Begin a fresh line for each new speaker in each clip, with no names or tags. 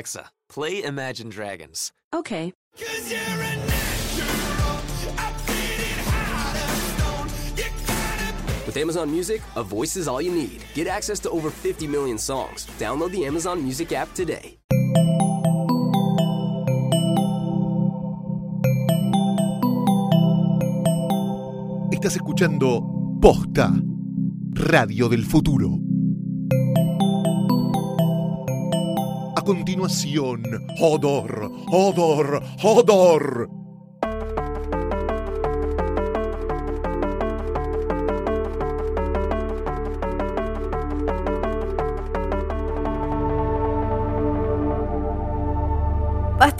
Alexa, play Imagine Dragons.
Okay.
With Amazon Music, a voice is all you need. Get access to over 50 million songs. Download the Amazon Music app today.
Estás escuchando Posta, Radio del Futuro. Continuación, Hodor, Hodor, Hodor.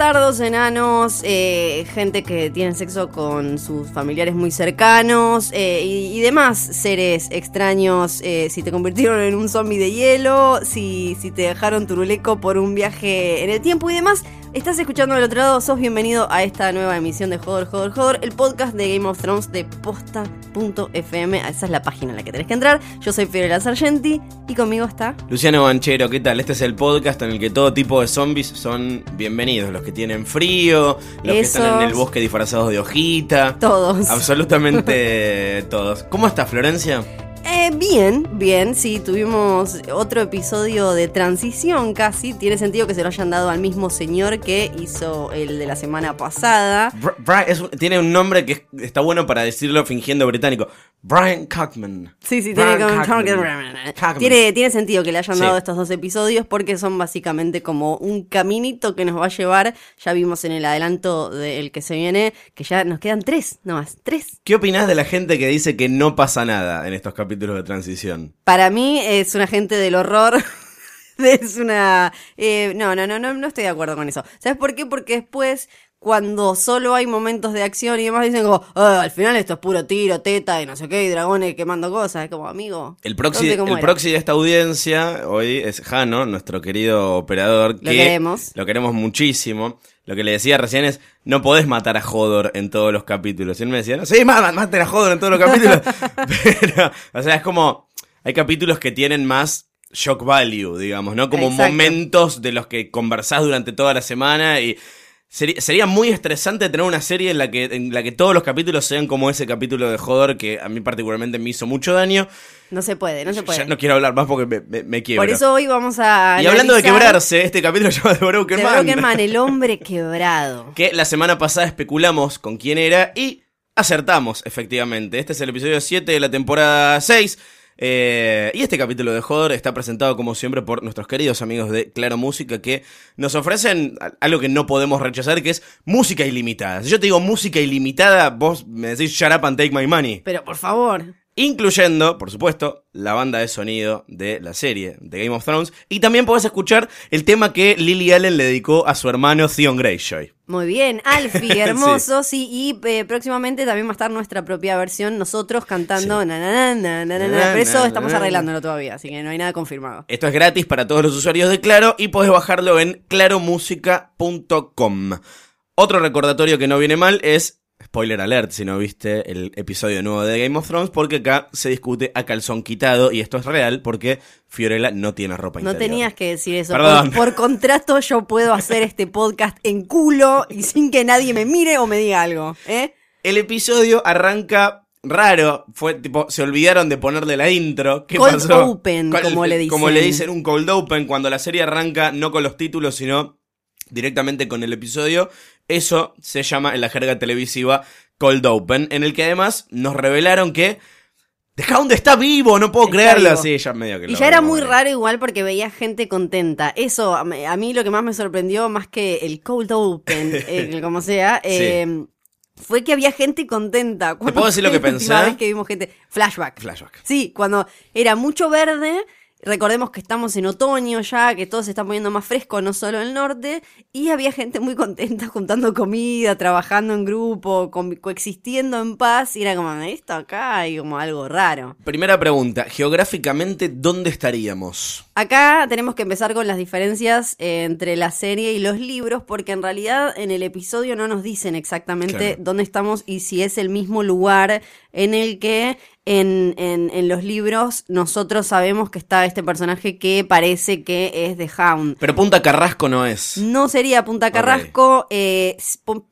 Bastardos, enanos, eh, gente que tiene sexo con sus familiares muy cercanos eh, y, demás seres extraños. eh, si te convirtieron en un zombie de hielo, si, si te dejaron turuleco por un viaje en el tiempo y demás. Estás escuchando del otro lado, sos bienvenido a esta nueva emisión de Joder, Joder, Joder, el podcast de Game of Thrones de posta.fm. Esa es la página en la que tenés que entrar. Yo soy Fiorella Sargenti y conmigo está
Luciano Banchero, ¿qué tal? Este es el podcast en el que todo tipo de zombies son bienvenidos. Los que tienen frío, los que están en el bosque disfrazados de hojita.
todos.
Absolutamente todos. ¿Cómo está Florencia?
Eh, bien, bien, sí, tuvimos otro episodio de transición casi. Tiene sentido que se lo hayan dado al mismo señor que hizo el de la semana pasada.
Br- Bri- es tiene un nombre que es- está bueno para decirlo fingiendo británico. Brian Cockman.
Sí, sí, tiene,
Brian Cockman. Cockman.
tiene, tiene sentido que le hayan
Sí.
dado estos dos episodios porque son básicamente como un caminito que nos va a llevar. Ya vimos en el adelanto del que se viene que ya nos quedan tres, nomás, tres.
¿Qué opinás de la gente que dice que no pasa nada en estos capítulos de transición?
Para mí es un agente del horror. es una. eh, no, no, no, no, no estoy de acuerdo con eso. ¿Sabes por qué? Porque después, cuando solo hay momentos de acción y demás, dicen como, "Ah, al final esto es puro tiro, teta y no sé qué, y dragones quemando cosas. Es como, amigo.
El proxy,
¿dónde cómo
el
era?
proxy de esta audiencia hoy es Jano, nuestro querido operador.
Lo
que
queremos.
Lo queremos muchísimo. Lo que le decía recién es, no podés matar a Hodor en todos los capítulos. Y él me decía, no, sí, ma- maten a Hodor en todos los capítulos. Pero, o sea, es como, hay capítulos que tienen más shock value, digamos, ¿no? Como
Exacto.
momentos de los que conversás durante toda la semana y... Sería, sería muy estresante tener una serie en la que en la que todos los capítulos sean como ese capítulo de Hodor que a mí particularmente me hizo mucho daño.
No se puede, no se puede.
Ya no quiero hablar más porque me, me, me quiebro.
Por eso hoy vamos a.
y hablando de quebrarse, este capítulo se llama The Broken
The
Man.
Broken Man, el hombre quebrado.
Que la semana pasada especulamos con quién era y acertamos, efectivamente. Este es el episodio 7 de la temporada 6. Eh, y este capítulo de Hodor está presentado como siempre por nuestros queridos amigos de Claro Música que nos ofrecen algo que no podemos rechazar que es música ilimitada. Si yo te digo música ilimitada, vos me decís shut up and take my money.
Pero por favor.
Incluyendo, por supuesto, la banda de sonido de la serie de Game of Thrones. Y también podés escuchar el tema que Lily Allen le dedicó a su hermano Theon Greyjoy.
Muy bien, Alfie, hermoso, sí, y eh, próximamente también va a estar nuestra propia versión, nosotros cantando
Sí.
na, na, na, pero eso estamos arreglándolo todavía, así que no hay nada confirmado.
Esto es gratis para todos los usuarios de Claro y podés bajarlo en claromusica.com. Otro recordatorio que no viene mal es, spoiler alert si no viste el episodio nuevo de Game of Thrones, porque acá se discute a calzón quitado y esto es real porque Fiorella no tiene ropa
No
interior.
tenías que decir eso.
Perdón.
Por, por contrato yo puedo hacer este podcast en culo y sin que nadie me mire o me diga algo, ¿eh?
El episodio arranca raro. Fue tipo, se olvidaron de ponerle la intro. ¿Qué
Cold
pasó?
open, como le dicen.
Como le dicen un cold open cuando la serie arranca no con los títulos, sino directamente con el episodio. Eso se llama en la jerga televisiva cold open, en el que además nos revelaron que The Hound está vivo, no puedo
Está
creerlo. Sí, ya medio que
Y
lo
ya era muy raro igual porque veía gente contenta. Eso, a mí lo que más me sorprendió, más que el cold open, eh, como sea, eh, fue que había gente contenta.
¿Te puedo decir lo que
fue la
pensé?
vez que vimos gente. Flashback.
Flashback.
Sí, cuando era mucho verde. Recordemos que estamos en otoño ya, que todo se está poniendo más fresco, no solo en el norte, y había gente muy contenta juntando comida, trabajando en grupo, coexistiendo en paz, y era como, esto acá hay como algo raro.
Primera pregunta, geográficamente, ¿dónde estaríamos?
Acá tenemos que empezar con las diferencias eh, entre la serie y los libros, porque en realidad en el episodio no nos dicen exactamente
Claro.
dónde estamos y si es el mismo lugar en el que en, en, en los libros nosotros sabemos que está este personaje que parece que es de Hound.
Pero Punta Carrasco no es.
No sería Punta Carrasco. eh,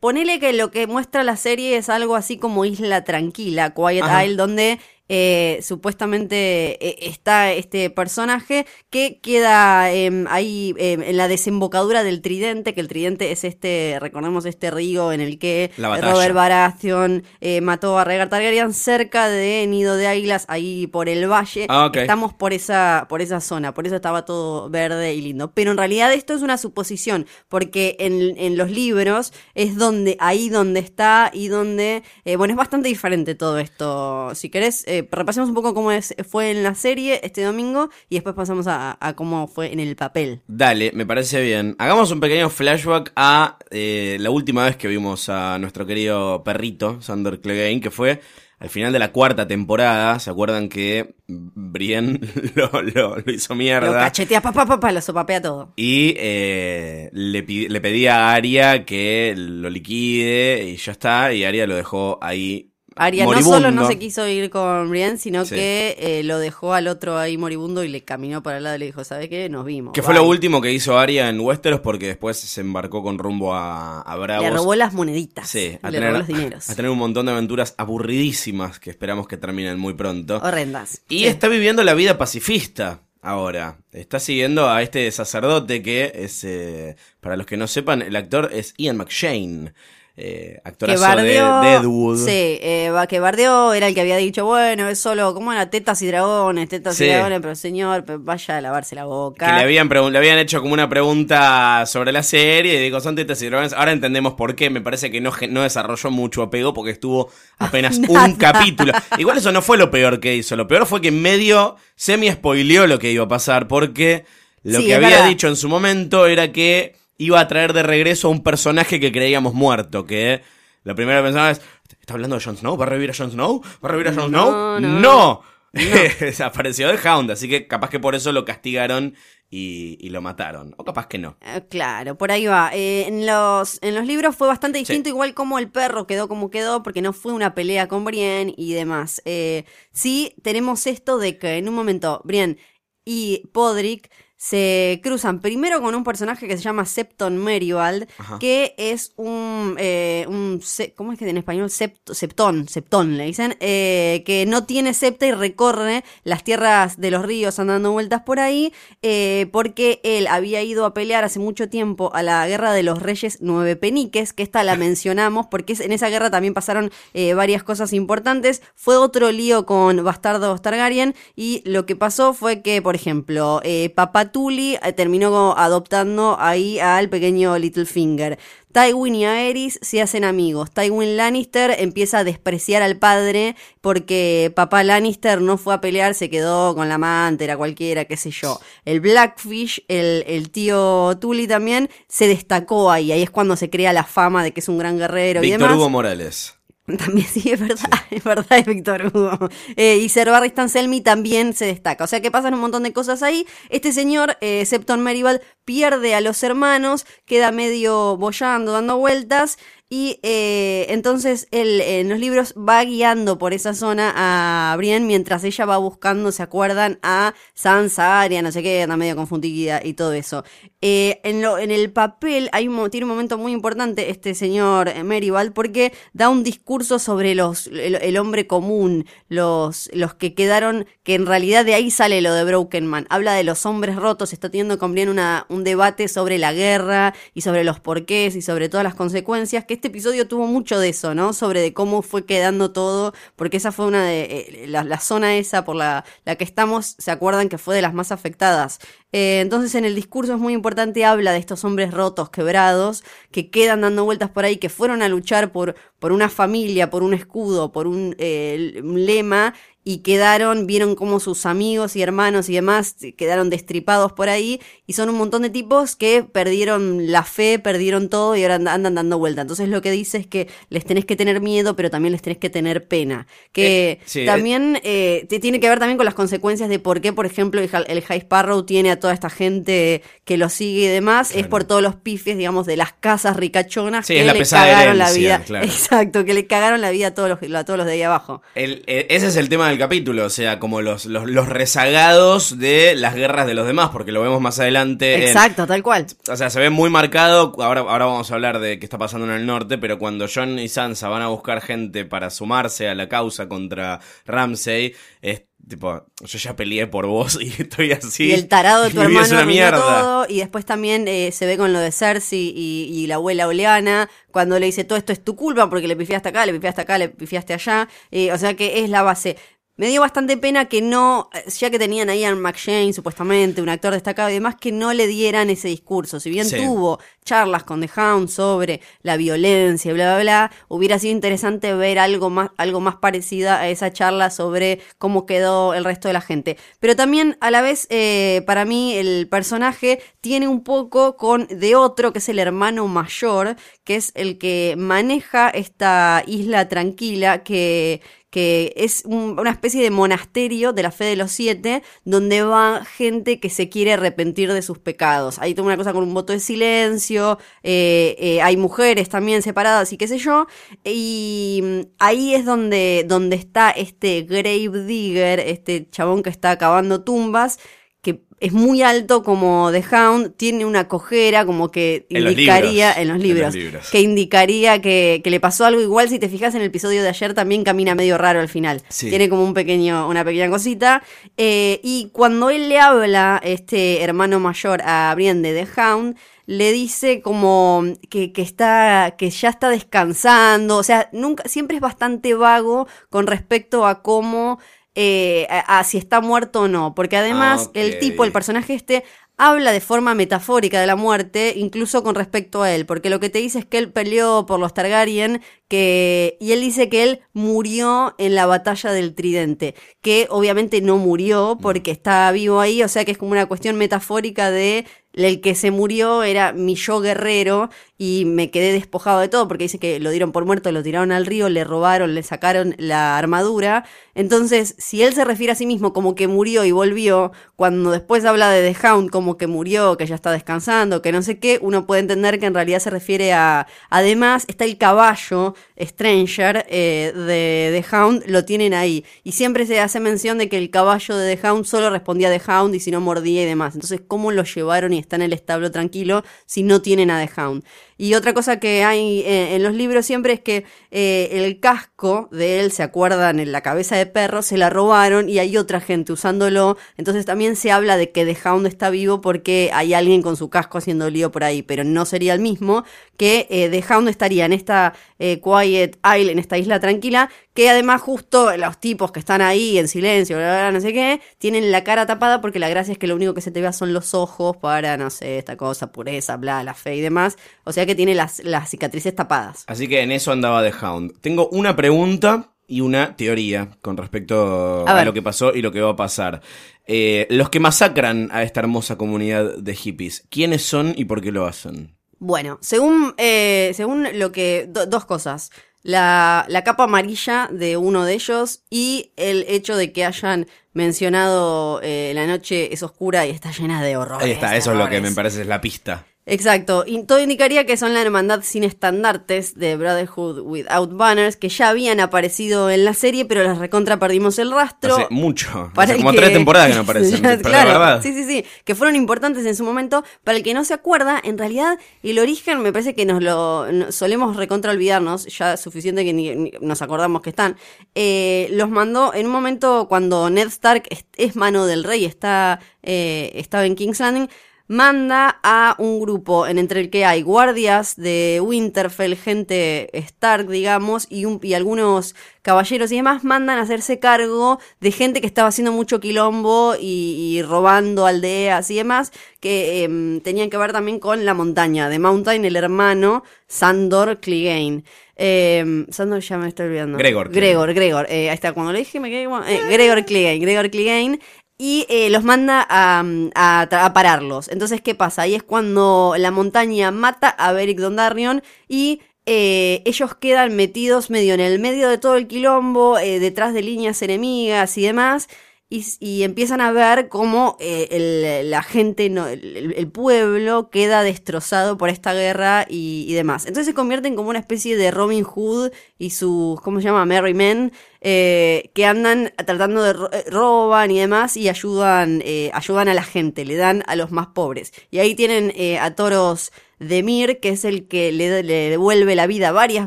ponele que lo que muestra la serie es algo así como Isla Tranquila, Quiet
Ajá.
Isle, donde eh, supuestamente eh, está este personaje que queda em, ahí em, en la desembocadura del Tridente, que el Tridente es este, recordemos este río en el que. Robert Baratheon eh, mató a Rhaegar Targaryen cerca de Nido de Águilas, ahí por el valle.
Ah, ok.
Estamos por esa, por esa zona, por eso estaba todo verde y lindo. Pero en realidad esto es una suposición, porque en, en los libros es donde, ahí donde está y donde, bueno, es bastante diferente todo esto. Si querés, eh, repasemos un poco cómo es, fue en la serie este domingo y después pasamos a, a cómo fue en el papel.
Dale, me parece bien. Hagamos un pequeño flashback a eh, la última vez que vimos a nuestro querido perrito, Sander Clegane, que fue al final de la cuarta temporada. ¿Se acuerdan que Brienne lo, lo- lo hizo
Lo
mierda?
cachetea, papá, papá, lo sopapea todo.
Y eh, le, le pedía a Aria que lo liquide y ya está. Y Aria lo dejó ahí.
Arya no solo no se quiso ir con Brienne, sino
Sí.
que eh, lo dejó al otro ahí moribundo y le caminó para el lado y le dijo, ¿sabes qué? Nos vimos.
Que fue
bye".
lo último que hizo Aria en Westeros porque después se embarcó con rumbo a, a Bravos.
Le robó las moneditas.
Sí, a
le
tener,
robó los dineros.
a tener un montón de aventuras aburridísimas que esperamos que terminen muy pronto.
Horrendas.
Y
Sí.
está viviendo la vida pacifista ahora. Está siguiendo a este sacerdote que es, eh, para los que no sepan, el actor es Ian McShane, eh, actorazo
bardeó,
de Deadwood.
sí, eh, va- que bardeó era el que había dicho, bueno, es solo, como era? Tetas y dragones, tetas
Sí.
y dragones, pero señor, vaya a lavarse la boca.
Que le habían, le habían hecho como una pregunta sobre la serie y digo, son tetas y dragones. Ahora entendemos por qué. Me parece que no, no desarrolló mucho apego porque estuvo apenas un capítulo. Igual eso no fue lo peor que hizo. Lo peor fue que medio semi-spoileó lo que iba a pasar porque lo
Sí,
que había
verdad.
dicho en su momento era que iba a traer de regreso a un personaje que creíamos muerto. Que lo primero que pensaba es, ¿está hablando de Jon Snow? ¿Va a revivir a Jon Snow? ¿Va a revivir a Jon
No,
Snow?
no.
¡No! Desapareció de Hound, así que capaz que por eso lo castigaron y, y lo mataron. O capaz que no.
Eh, Claro, por ahí va. Eh, en, los, en los libros fue bastante distinto, igual como el perro quedó como quedó, porque no fue una pelea con Brienne y demás. Eh, sí, tenemos esto de que en un momento Brienne y Podrick se cruzan primero con un personaje que se llama Septon Merivald,
Ajá.
que es un, eh, un ¿cómo es que en español? Sept- septón, septón le dicen, eh, que no tiene septa y recorre las tierras de los ríos andando vueltas por ahí, eh, porque él había ido a pelear hace mucho tiempo a la guerra de los reyes nueve peniques, que esta la mencionamos, porque en esa guerra también pasaron varias cosas importantes, fue otro lío con bastardos Targaryen, y lo que pasó fue que, por ejemplo, Papá Tully eh, terminó adoptando ahí al pequeño Littlefinger. Tywin y Aerys se hacen amigos. Tywin Lannister empieza a despreciar al padre porque papá Lannister no fue a pelear, se quedó con la amante, era cualquiera, qué sé yo. El Blackfish, el, el tío Tully también, se destacó ahí. Ahí es cuando se crea la fama de que es un gran guerrero y
Víctor
demás.
Hugo Morales.
También sí, es verdad, es verdad, es Víctor Hugo. Eh, y Barristan Selmy también se destaca. O sea que pasan un montón de cosas ahí. Este señor, eh, Septon Merivald, pierde a los hermanos, queda medio bollando, dando vueltas. Y eh, entonces él eh, en los libros va guiando por esa zona a Brienne mientras ella va buscando, ¿se acuerdan? A Sansa, Arya, no sé qué, anda medio confundida y todo eso. Eh, en, lo, en el papel hay un, tiene un momento muy importante este señor eh, Merivald porque da un discurso sobre los el, el hombre común, los, los que quedaron, que en realidad de ahí sale lo de Broken Man. Habla de los hombres rotos, está teniendo con Brienne una, un debate sobre la guerra y sobre los porqués y sobre todas las consecuencias, que este episodio tuvo mucho de eso, ¿no? Sobre de cómo fue quedando todo, porque esa fue una de, eh, la, la zona esa por la, la que estamos, se acuerdan que fue de las más afectadas. Eh, entonces en el discurso es muy importante, habla de estos hombres rotos, quebrados, que quedan dando vueltas por ahí, que fueron a luchar por, por una familia, por un escudo, por un, eh, un lema, y quedaron, vieron cómo sus amigos y hermanos y demás quedaron destripados por ahí, y son un montón de tipos que perdieron la fe, perdieron todo y ahora and- andan dando vuelta. Entonces lo que dice es que les tenés que tener miedo, pero también les tenés que tener pena. Que
Eh, sí,
también eh, tiene que ver también con las consecuencias de por qué, por ejemplo, el High Sparrow tiene a a toda esta gente que lo sigue y demás, es por todos los pifes, digamos, de las casas ricachonas
Sí,
que le cagaron la vida.
claro.
Exacto, que le cagaron la vida a todos los, a todos los de ahí abajo.
El- eh, ese es el tema del capítulo, o sea, como los, los, los rezagados de las guerras de los demás, porque lo vemos más adelante. en-
Exacto, tal cual.
o sea, se ve muy marcado. Ahora, ahora vamos a hablar de qué está pasando en el norte, pero cuando John y Sansa van a buscar gente para sumarse a la causa contra Ramsey, es tipo, yo ya peleé por vos y estoy así.
y el tarado de tu hermano
es una
arruinó
mierda.
todo. Y después también eh, se ve con lo de Cersei y, y la abuela Oleana, cuando le dice todo esto es tu culpa porque le pifiaste acá, le pifiaste acá, le pifiaste allá. Eh, o sea que es la base. Me dio bastante pena que no, eh, ya que tenían ahí a Ian McShane, supuestamente, un actor destacado y demás, que no le dieran ese discurso. Si bien
Sí.
tuvo charlas con The Hound sobre la violencia, bla, bla, bla, hubiera sido interesante ver algo más, algo más parecida a esa charla sobre cómo quedó el resto de la gente. Pero también, a la vez, eh, para mí, el personaje tiene un poco con de otro, que es el hermano mayor, que es el que maneja esta isla tranquila que que es un- una especie de monasterio de la fe de los siete, donde va gente que se quiere arrepentir de sus pecados. Hay toda una cosa con un voto de silencio, eh, eh, hay mujeres también separadas y qué sé yo, y mm, ahí es donde, donde está este grave digger, este chabón que está cavando tumbas, que es muy alto como The Hound, tiene una cojera como que
En los
indicaría
libros,
en los
en
libros,
los libros.
que indicaría que, que le pasó algo igual si te fijas en el episodio de ayer también camina medio raro al final
Sí.
tiene como un pequeño una pequeña cosita Eh, y cuando él le habla este hermano mayor a Brienne de The Hound le dice como que, que está que ya está descansando o sea nunca siempre es bastante vago con respecto a cómo eh, a, a si está muerto o no porque además
Ah,
el tipo el personaje este habla de forma metafórica de la muerte, incluso con respecto a él, porque lo que te dice es que él peleó por los Targaryen, que y él dice que él murió en la batalla del Tridente, que obviamente no murió porque está vivo ahí, o sea que es como una cuestión metafórica de el que se murió era mi yo guerrero y me quedé despojado de todo porque dice que lo dieron por muerto, lo tiraron al río, le robaron, le sacaron la armadura. Entonces, si él se refiere a sí mismo como que murió y volvió, cuando después habla de The Hound como que murió, que ya está descansando, que no sé qué, uno puede entender que en realidad se refiere a... Además, está el caballo Stranger eh, de The Hound, lo tienen ahí. Y siempre se hace mención de que el caballo de The Hound solo respondía a The Hound y si no mordía y demás. Entonces, ¿cómo lo llevaron y está en el establo tranquilo si no tienen a The Hound? Y otra cosa que hay eh, en los libros siempre es que eh, el casco de él, ¿se acuerdan? En la cabeza de perro, se la robaron y hay otra gente usándolo. Entonces también se habla de que The Hound está vivo porque hay alguien con su casco haciendo lío por ahí, pero no sería el mismo que eh, The Hound estaría en esta eh, Quiet Isle, en esta isla tranquila, que además justo los tipos que están ahí en silencio, bla, bla, bla, no sé qué, tienen la cara tapada porque la gracia es que lo único que se te vea son los ojos para, no sé, esta cosa, pureza, bla, la fe y demás. O sea que tiene las, las cicatrices tapadas.
Así que en eso andaba The Hound. Tengo una pregunta y una teoría con respecto
A
lo que pasó y lo que va a pasar. Eh, los que masacran a esta hermosa comunidad de hippies, ¿quiénes son y por qué lo hacen?
Bueno, según, eh, según lo que. do- dos cosas. La, la capa amarilla de uno de ellos y el hecho de que hayan mencionado eh, la noche es oscura y está llena de horrores.
Ahí está, eso es lo que me parece es la pista.
Exacto, y todo indicaría que son la hermandad sin estandartes de Brotherhood Without Banners, que ya habían aparecido en la serie, pero las recontra perdimos el rastro.
Hace mucho.
Para
Hace como
que-
tres temporadas que no aparecen.
Ya,
pero
claro,
la verdad.
Sí, sí, sí. Que fueron importantes en su momento. Para el que no se acuerda, en realidad, el origen me parece que nos lo solemos recontra olvidarnos. Ya suficiente que ni, ni nos acordamos que están. Eh, los mandó en un momento cuando Ned Stark es, es mano del rey, está, eh, estaba en King's Landing. Manda a un grupo en entre el que hay guardias de Winterfell, gente Stark, digamos, y, un, y algunos caballeros y demás, mandan a hacerse cargo de gente que estaba haciendo mucho quilombo y, y robando aldeas y demás, que em, tenían que ver también con la montaña, de Mountain, el hermano Sandor Clegane. Eh, Sandor ya me estoy olvidando.
Gregor
Gregor, Gregor. Eh, ahí está, cuando lo dije me quedé como... eh, Gregor Clegane, Gregor Clegane. Y eh, los manda a, a, a pararlos. Entonces, ¿qué pasa? Ahí es cuando la montaña mata a Beric Dondarrion y eh, ellos quedan metidos medio en el medio de todo el quilombo, eh, detrás de líneas enemigas y demás. Y, empiezan a ver cómo eh, el- la gente, el, pueblo queda destrozado por esta guerra y, demás. Entonces se convierten como una especie de Robin Hood y sus, ¿cómo se llama? Merry Men, eh, que andan tratando de eh, roban y demás y ayudan, ayudan a la gente, le dan a los más pobres. Y ahí tienen a Toros Demir, que es el que le, le devuelve la vida varias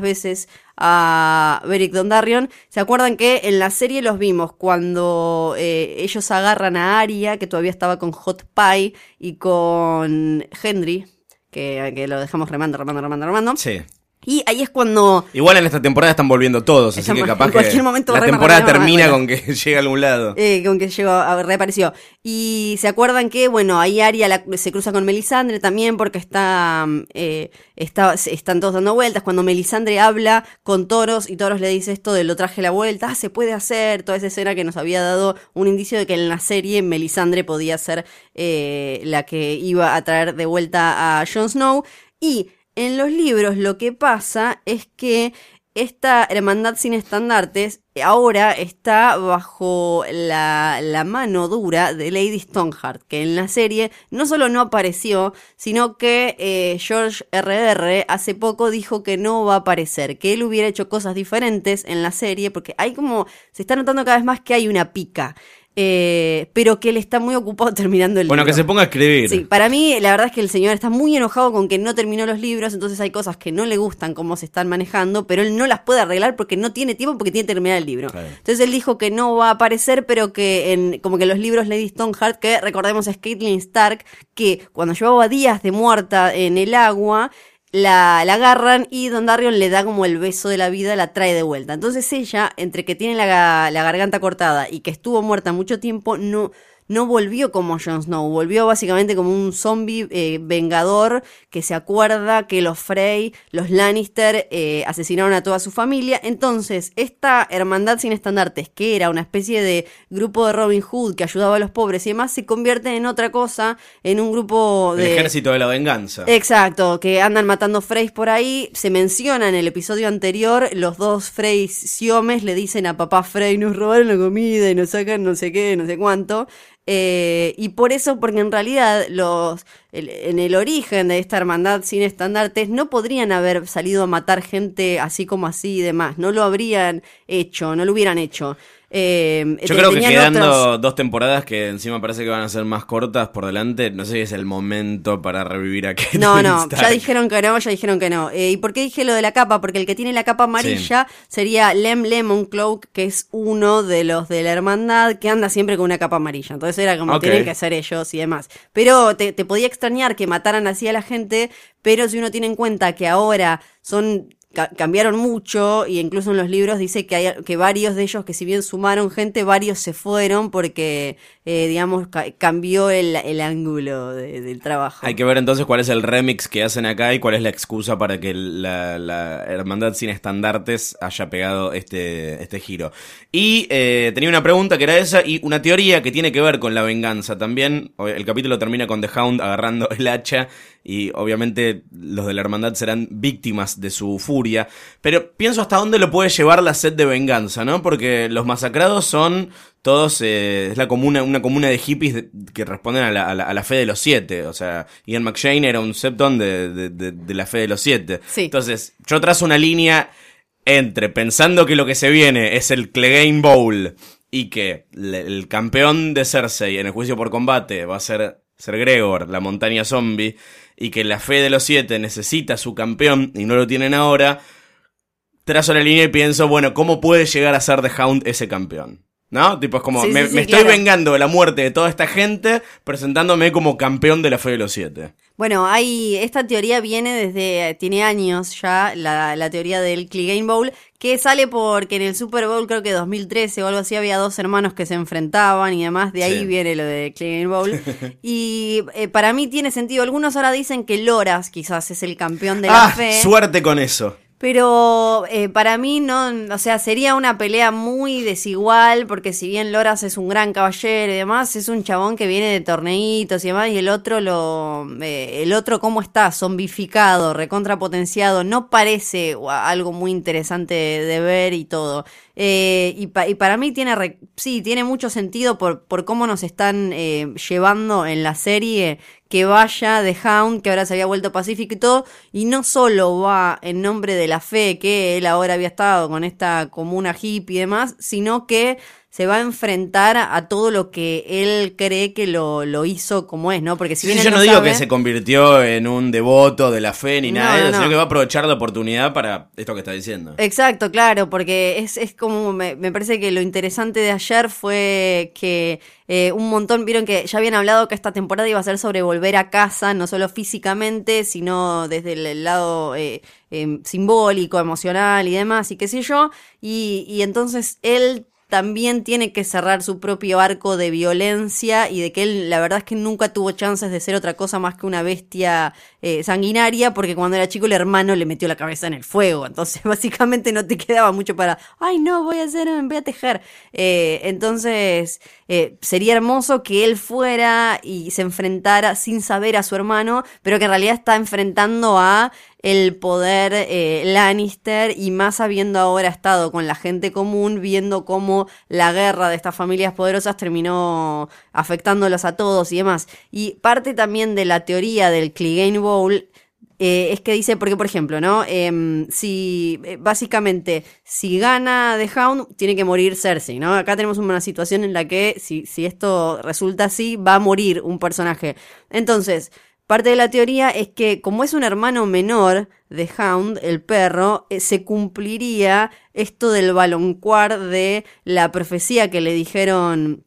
veces a Beric Dondarrion. ¿Se acuerdan que en la serie los vimos cuando eh, ellos agarran a Arya, que todavía estaba con Hot Pie, y con Henry, que, que lo dejamos remando, remando, remando, remando?
Sí.
Y ahí es cuando
Igual en esta temporada están volviendo todos, así que capaz
en
que
cualquier momento
la temporada termina con que llega a algún lado.
Eh, con que llegó, a- reapareció. Y se acuerdan que, bueno, ahí Aria la- se cruza con Melisandre también porque está, eh, está, están todos dando vueltas. Cuando Melisandre habla con Toros y Toros le dice esto de lo traje la vuelta, ah, se puede hacer, toda esa escena que nos había dado un indicio de que en la serie Melisandre podía ser eh, la que iba a traer de vuelta a Jon Snow. Y en los libros lo que pasa es que esta hermandad sin estandartes ahora está bajo la, mano dura de Lady Stoneheart, que en la serie no solo no apareció, sino que eh, George R.R. hace poco dijo que no va a aparecer, que él hubiera hecho cosas diferentes en la serie, porque hay como, se está notando cada vez más que hay una pica. Eh, pero que él está muy ocupado terminando el
Bueno,
libro.
que se ponga a escribir.
Sí, para mí la verdad es que el señor está muy enojado con que no terminó los libros, entonces hay cosas que no le gustan cómo se están manejando, pero él no las puede arreglar porque no tiene tiempo porque tiene que terminar el libro.
Claro.
Entonces él dijo que no va a aparecer, pero que en como que los libros Lady Stoneheart, que recordemos es Caitlyn Stark, que cuando llevaba días de muerta en el agua, la, la agarran y Don Darion le da como el beso de la vida, la trae de vuelta. Entonces ella, entre que tiene la, la garganta cortada y que estuvo muerta mucho tiempo, no, no volvió como Jon Snow, volvió básicamente como un zombie eh, vengador que se acuerda que los Frey, los Lannister, eh, asesinaron a toda su familia. Entonces, esta hermandad sin estandartes, que era una especie de grupo de Robin Hood que ayudaba a los pobres y demás, se convierte en otra cosa, en un grupo
El
de...
ejército de la venganza.
Exacto, que andan matando Freys por ahí. Se menciona en el episodio anterior, los dos Freys Siomes le dicen a papá Frey, nos robaron la comida y nos sacan no sé qué, no sé cuánto. Eh, y por eso, porque en realidad los el- en el origen de esta hermandad sin estandartes no podrían haber salido a matar gente así como así y demás. No lo habrían hecho, no lo hubieran hecho. Eh,
Yo creo que quedando
otros-
dos temporadas que encima parece que van a ser más cortas por delante, no sé si es el momento para revivir a Catelyn
No, no,
Stark.
ya dijeron que no, ya dijeron que no. Eh, ¿Y por qué dije lo de la capa? Porque el que tiene la capa amarilla sería Lem Lemon Cloak, que es uno de los de la hermandad que anda siempre con una capa amarilla. Entonces era como
Ok.
tienen que ser ellos y demás. Pero te, te podía extrañar que mataran así a la gente, pero si uno tiene en cuenta que ahora son ca- cambiaron mucho y incluso en los libros dice que hay que varios de ellos que si bien sumaron gente varios se fueron porque eh, digamos ca- cambió el, el ángulo de- del trabajo
Hay que ver entonces cuál es el remix que hacen acá y cuál es la excusa para que la, la hermandad sin estandartes haya pegado este, este giro. Y eh, tenía una pregunta que era esa y una teoría que tiene que ver con la venganza también. El capítulo termina con The Hound agarrando el hacha y obviamente los de la hermandad serán víctimas de su furia. Pero pienso hasta dónde lo puede llevar la sed de venganza, ¿no? Porque los masacrados son todos, eh, es la comuna, una comuna de hippies de- que responden a la, a la- a la fe de los siete. O sea, Ian McShane era un septon de, de- de- la fe de los siete.
Sí.
Entonces, yo trazo una línea entre pensando que lo que se viene es el Clegane Bowl y que el campeón de Cersei en el juicio por combate va a ser Ser Gregor, la montaña zombie, y que la fe de los siete necesita su campeón y no lo tienen ahora, trazo la línea y pienso, bueno, ¿cómo puede llegar a ser The Hound ese campeón? ¿No? Tipo, es como,
Sí,
me,
sí, sí,
me estoy vengando de la muerte de toda esta gente presentándome como campeón de la fe de los siete.
Bueno, hay, esta teoría viene desde, tiene años ya, la, la teoría del Clegane Bowl, que sale porque en el Super Bowl, creo que 2013 o algo así, había dos hermanos que se enfrentaban y demás, de ahí
Sí.
viene lo de Clegane Bowl. y eh, para mí tiene sentido, algunos ahora dicen que Loras quizás es el campeón de la
ah,
fe.
suerte con eso.
Pero eh, para mí no, o sea, sería una pelea muy desigual, porque si bien Loras es un gran caballero y demás, es un chabón que viene de torneitos y demás, y el otro lo, eh, el otro cómo está, zombificado, recontrapotenciado, no parece algo muy interesante de, ver y todo. Eh, y, para mí tiene, sí, tiene mucho sentido por, por cómo nos están llevando en la serie que vaya de Hound, que ahora se había vuelto pacífico y todo, y no solo va en nombre de la fe que él ahora había estado con esta comuna hippie y demás, sino que se va a enfrentar a todo lo que él cree que lo, lo hizo como es, ¿no? Porque si
yo no, digo que se convirtió en un devoto de la fe ni nada, sino que va a aprovechar la oportunidad para esto que está diciendo.
Exacto, claro, porque es, es como, me, me parece que lo interesante de ayer fue que eh, un montón, vieron que ya habían hablado que esta temporada iba a ser sobre volver a casa, no solo físicamente, sino desde el lado eh, em, simbólico, emocional y demás, y qué sé yo, y, y entonces él también tiene que cerrar su propio arco de violencia y de que él la verdad es que nunca tuvo chances de ser otra cosa más que una bestia eh, sanguinaria porque cuando era chico el hermano le metió la cabeza en el fuego. Entonces básicamente no te quedaba mucho para ay no voy a hacer voy a tejer eh, entonces eh, sería hermoso que él fuera y se enfrentara sin saber a su hermano pero que en realidad está enfrentando a el poder eh, Lannister y más habiendo ahora estado con la gente común, viendo cómo la guerra de estas familias poderosas terminó afectándolos a todos y demás. Y parte también de la teoría del Clegane Bowl eh, es que dice, porque por ejemplo, ¿no? Em, si eh, básicamente, si gana The Hound, tiene que morir Cersei, ¿no? Acá tenemos una situación en la que si, si esto resulta así, va a morir un personaje. Entonces, Parte de la teoría es que como es un hermano menor de Hound, el perro, eh, se cumpliría esto del baloncuar de la profecía que le dijeron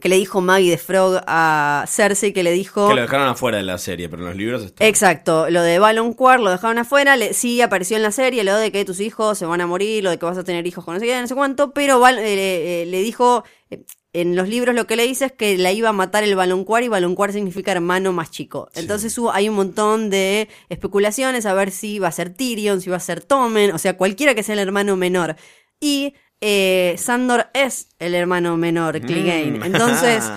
que le dijo Maggie de Frog a Cersei, que le dijo...
Que lo dejaron afuera de la serie, pero en los libros está...
Exacto, lo de Balonquar lo dejaron afuera, le, sí apareció en la serie, lo de que tus hijos se van a morir, lo de que vas a tener hijos con no sé qué, no sé cuánto, pero eh, eh, le dijo, en los libros lo que le dice es que la iba a matar el baloncuar y baloncuar significa hermano más chico. Entonces hay un montón de especulaciones a ver si va a ser Tyrion, si va a ser Tommen, o sea, cualquiera que sea el hermano menor. Y eh, Sandor es el hermano menor, Clegane. Mm. Entonces,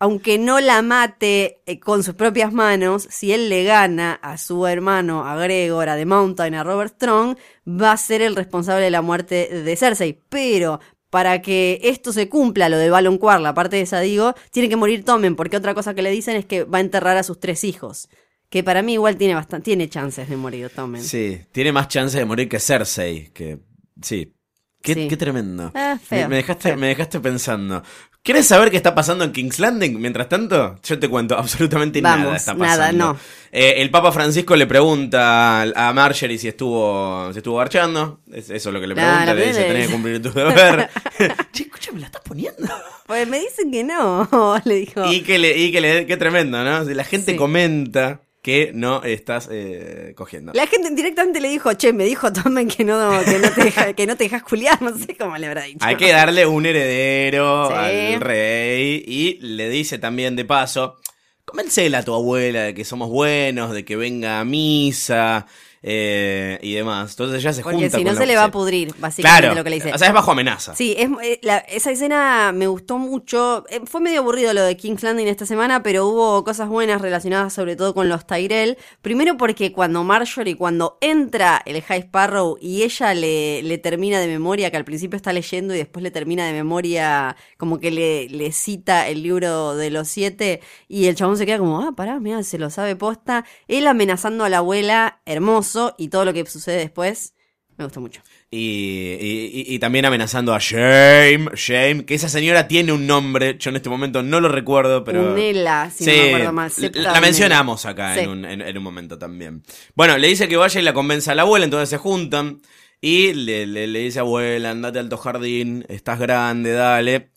aunque no la mate eh, con sus propias manos, si él le gana a su hermano, a Gregor, a The Mountain, a Robert Strong, va a ser el responsable de la muerte de Cersei. Pero para que esto se cumpla, lo de Balonquar, la parte de esa digo, tiene que morir Tomen, porque otra cosa que le dicen es que va a enterrar a sus tres hijos. Que para mí igual tiene bastante, tiene chances de morir Tomen.
Sí, tiene más chances de morir que Cersei, que sí. Qué, qué tremendo.
Ah,
me, dejaste, me dejaste pensando. ¿Quieres saber qué está pasando en King's Landing? Mientras tanto, yo te cuento, absolutamente nada está pasando.
Nada, no.
Eh, el Papa Francisco le pregunta a Marjorie si estuvo, si estuvo marchando. eso es lo que le pregunta. le dice, tenés que cumplir tu deber. che, escúchame, ¿la estás poniendo?
Pues me dicen que no, le dijo.
Y que le, y que le, qué tremendo, ¿no? La gente comenta que no estás eh, cogiendo.
La gente directamente le dijo, che, me dijo Tomen que no, que no, te, deja, que no te dejas culiar, no sé cómo le habrá dicho.
Hay que darle un heredero al rey y le dice también de paso, convencela a tu abuela de que somos buenos, de que venga a misa, eh, y demás. Entonces ya se
Porque
si
no se le va a pudrir, básicamente lo que le dice.
O sea, es bajo amenaza.
Sí, es, eh, esa escena me gustó mucho. Eh, fue medio aburrido lo de King's Landing esta semana, pero hubo cosas buenas relacionadas sobre todo con los Tyrell. Primero porque cuando Marjorie, cuando entra el High Sparrow y ella le, le termina de memoria, que al principio está leyendo y después le termina de memoria, como que le, le cita el libro de los siete, y el chabón se queda como, ah, pará, mira, se lo sabe posta. Él amenazando a la abuela, hermoso y todo lo que sucede después me gustó mucho.
Y, también amenazando a Shame, Shame, que esa señora tiene un nombre, yo en este momento no lo recuerdo, pero...
Unela, si no me acuerdo mal.
La, mencionamos acá en, un, momento también. Bueno, le dice que vaya y la convenza a la abuela, entonces se juntan y le, le, dice, abuela, andate al alto jardín, estás grande, dale.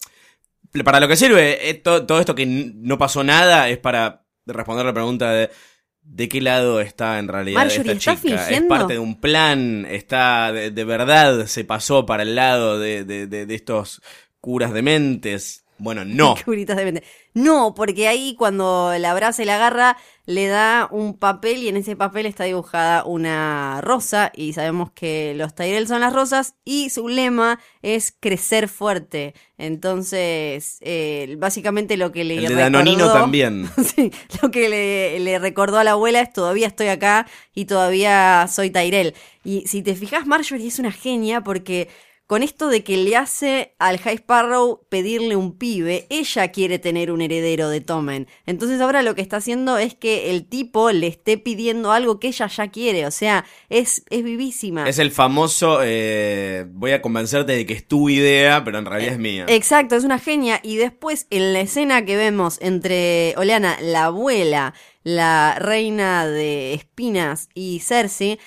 Para lo que sirve, eh, todo esto que no pasó nada es para responder la pregunta de de qué lado está en realidad esta chica. Es parte de un plan, está de, verdad se pasó para el lado de, de, de estos curas dementes. Bueno, no.
¿Qué gritas de mente? No, porque ahí cuando la abraza y la agarra, le da un papel y en ese papel está dibujada una rosa y sabemos que los Tyrell son las rosas y su lema es crecer fuerte. Entonces, eh, básicamente lo que le
El de
recordó...
Danonino también.
Sí, lo que le, le recordó a la abuela es todavía estoy acá y todavía soy Tyrell. Y si te fijas, Marjorie es una genia porque con esto de que le hace al High Sparrow pedirle un pibe, ella quiere tener un heredero de Tommen. Entonces ahora lo que está haciendo es que el tipo le esté pidiendo algo que ella ya quiere. O sea, es, es vivísima.
Es el famoso, eh, voy a convencerte de que es tu idea, pero en realidad es mía.
Exacto, es una genia. Y después, en la escena que vemos entre Oleana, la abuela, la reina de espinas y Cersei,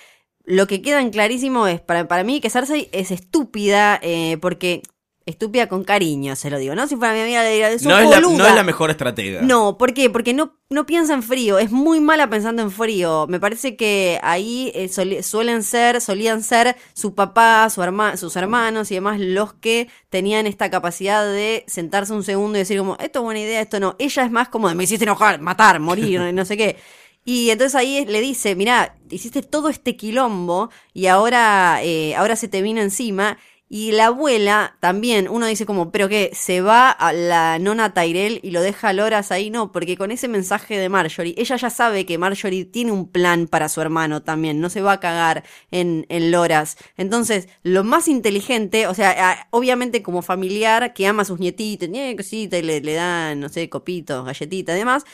lo que queda en clarísimo es, para, para mí, que Cersei es estúpida, eh, porque... Estúpida con cariño, se lo digo, ¿no? Si fuera mi amiga le diría, "Sos
no, es la, no
boluda".
es la mejor estratega.
No, ¿por qué? Porque no, no piensa en frío, es muy mala pensando en frío. Me parece que ahí eh, suelen ser, solían ser su papá, su herma- sus hermanos y demás los que tenían esta capacidad de sentarse un segundo y decir como, esto es buena idea, esto no. Ella es más como de, me hiciste enojar, matar, morir, no sé qué. Y entonces ahí le dice, mira, hiciste todo este quilombo y ahora, eh, ahora se te vino encima. Y la abuela también, uno dice como, pero que se va a la nona Tyrell y lo deja a Loras ahí, no, porque con ese mensaje de Marjorie, ella ya sabe que Marjorie tiene un plan para su hermano también, no se va a cagar en, en Loras. Entonces, lo más inteligente, o sea, obviamente como familiar que ama a sus nietitos, eh, y le, le dan, no sé, copitos, galletitas y demás,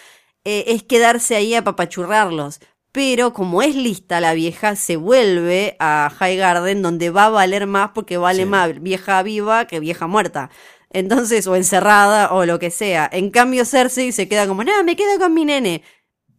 eh, es quedarse ahí a papachurrarlos. Pero como es lista la vieja, se vuelve a High Garden donde va a valer más porque vale
Sí.
más vieja viva que vieja muerta. Entonces, o encerrada o lo que sea. En cambio, Cersei se queda como, no, me quedo con mi nene.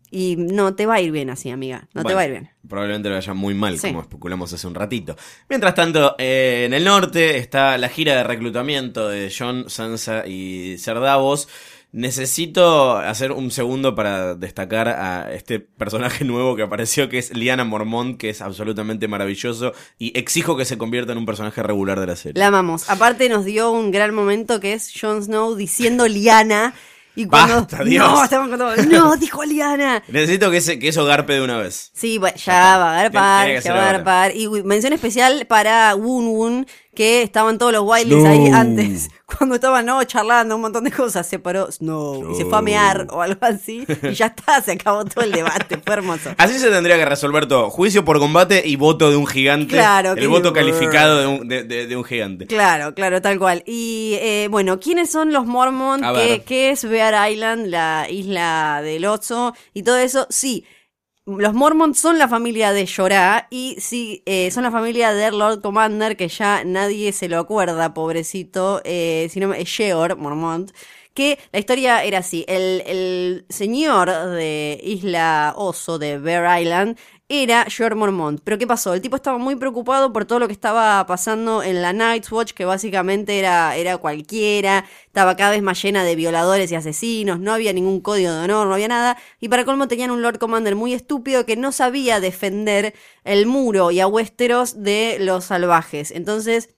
Y no te va a ir bien así, amiga. No te va a ir bien.
Probablemente le vaya muy mal,
Sí.
como especulamos hace un ratito. Mientras tanto, eh, en el norte está la gira de reclutamiento de John, Sansa y Ser Davos. Necesito hacer un segundo para destacar a este personaje nuevo que apareció, que es Liana Mormont, que es absolutamente maravilloso y exijo que se convierta en un personaje regular de la serie.
La amamos. Aparte nos dio un gran momento que es Jon Snow diciendo Liana. Y cuando...
Basta, Dios.
No, estamos con todo. No, dijo Liana.
Necesito que, ese, que eso garpe de una vez.
Sí, bueno, ya va a garpar, ya va a garpar. Y mención especial para Woon Woon, que estaban todos los Wildlings ahí antes, cuando estaban no charlando un montón de cosas, se paró Snow, y se fue a mear o algo así, y ya está, se acabó todo el debate, fue hermoso.
Así se tendría que resolver todo. Juicio por combate y voto de un gigante.
Claro,
El voto calificado de un, de- de- de un gigante.
Claro, claro, tal cual. Y eh, bueno, ¿quiénes son los Mormon?
A
¿Qué,
ver.
qué es Bear Island, la isla del oso? Y todo eso, sí. Los Mormon son la familia de Jorah y sí, eh, son la familia del Lord Commander, que ya nadie se lo acuerda, pobrecito, eh, si no, es Sheor Mormont, que la historia era así, el, el señor de Isla Oso, de Bear Island, era George Mormont. Pero ¿qué pasó? El tipo estaba muy preocupado por todo lo que estaba pasando en la Night's Watch, que básicamente era, era cualquiera, estaba cada vez más llena de violadores y asesinos, no había ningún código de honor, no había nada. Y para colmo tenían un Lord Commander muy estúpido que no sabía defender el muro y a Westeros de los salvajes. Entonces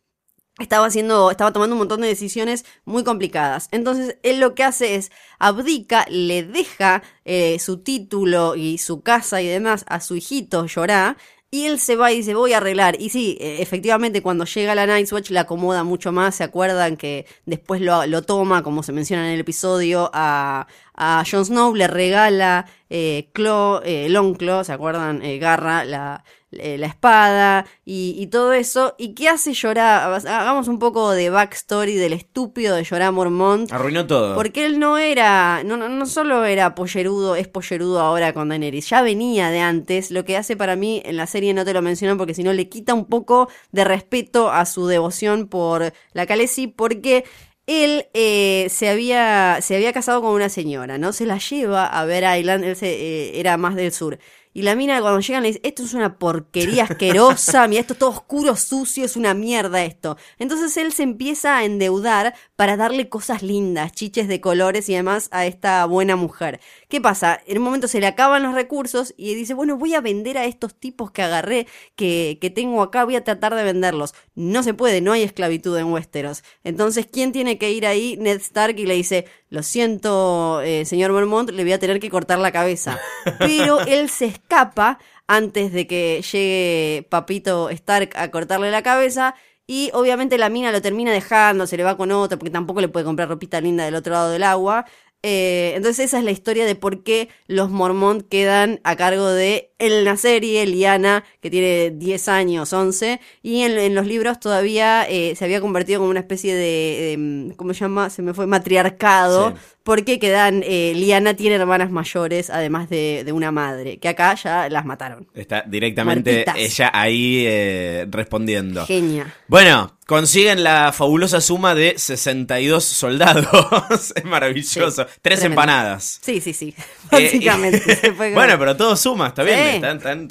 estaba haciendo, estaba tomando un montón de decisiones muy complicadas. Entonces, él lo que hace es abdica, le deja eh, su título y su casa y demás a su hijito Jorah. Y él se va y dice, voy a arreglar. Y sí, eh, efectivamente, cuando llega la Night's Watch la acomoda mucho más. Se acuerdan que después lo, lo toma, como se menciona en el episodio, a, a Jon Snow, le regala eh, Claw, eh, Longclaw, ¿se acuerdan? Eh, Garra, la, eh, la espada y, y todo eso. ¿Y qué hace Jorah? Hagamos un poco de backstory del estúpido de Jorah Mormont.
Arruinó todo.
Porque él no era, no, no, solo era pollerudo, es pollerudo ahora con Daenerys, ya venía de antes, lo que hace para mí en la serie no te lo mencionan porque si no le quita un poco de respeto a su devoción por la Khaleesi porque él eh, se, había, se había casado con una señora, ¿no? Se la lleva a ver Island, él se, eh, era más del sur. Y la mina cuando llegan le dice, esto es una porquería asquerosa, mira, esto es todo oscuro, sucio, es una mierda esto. Entonces él se empieza a endeudar para darle cosas lindas, chiches de colores y demás a esta buena mujer. ¿Qué pasa? En un momento se le acaban los recursos y dice, bueno, voy a vender a estos tipos que agarré, que, que tengo acá, voy a tratar de venderlos. No se puede, no hay esclavitud en Westeros. Entonces, ¿quién tiene que ir ahí? Ned Stark y le dice, lo siento, eh, señor Vermont, le voy a tener que cortar la cabeza. Pero él se escapa antes de que llegue Papito Stark a cortarle la cabeza. Y obviamente la mina lo termina dejando, se le va con otro, porque tampoco le puede comprar ropita linda del otro lado del agua. Eh, entonces esa es la historia de por qué los Mormont quedan a cargo de en la serie Liana, que tiene 10 años, 11, y en, en los libros todavía eh, se había convertido como una especie de, de, mm, ¿cómo se llama? Se me fue matriarcado,
Sí.
porque quedan, eh, Liana tiene hermanas mayores, además de, de una madre, que acá ya las mataron.
Está directamente ella ahí eh, respondiendo.
Genia.
Bueno, consiguen la fabulosa suma de 62 soldados. es maravilloso.
Sí,
Tres
tremendo.
empanadas.
Sí, sí, sí.
Eh,
Básicamente. se
bueno, pero todo suma, está bien,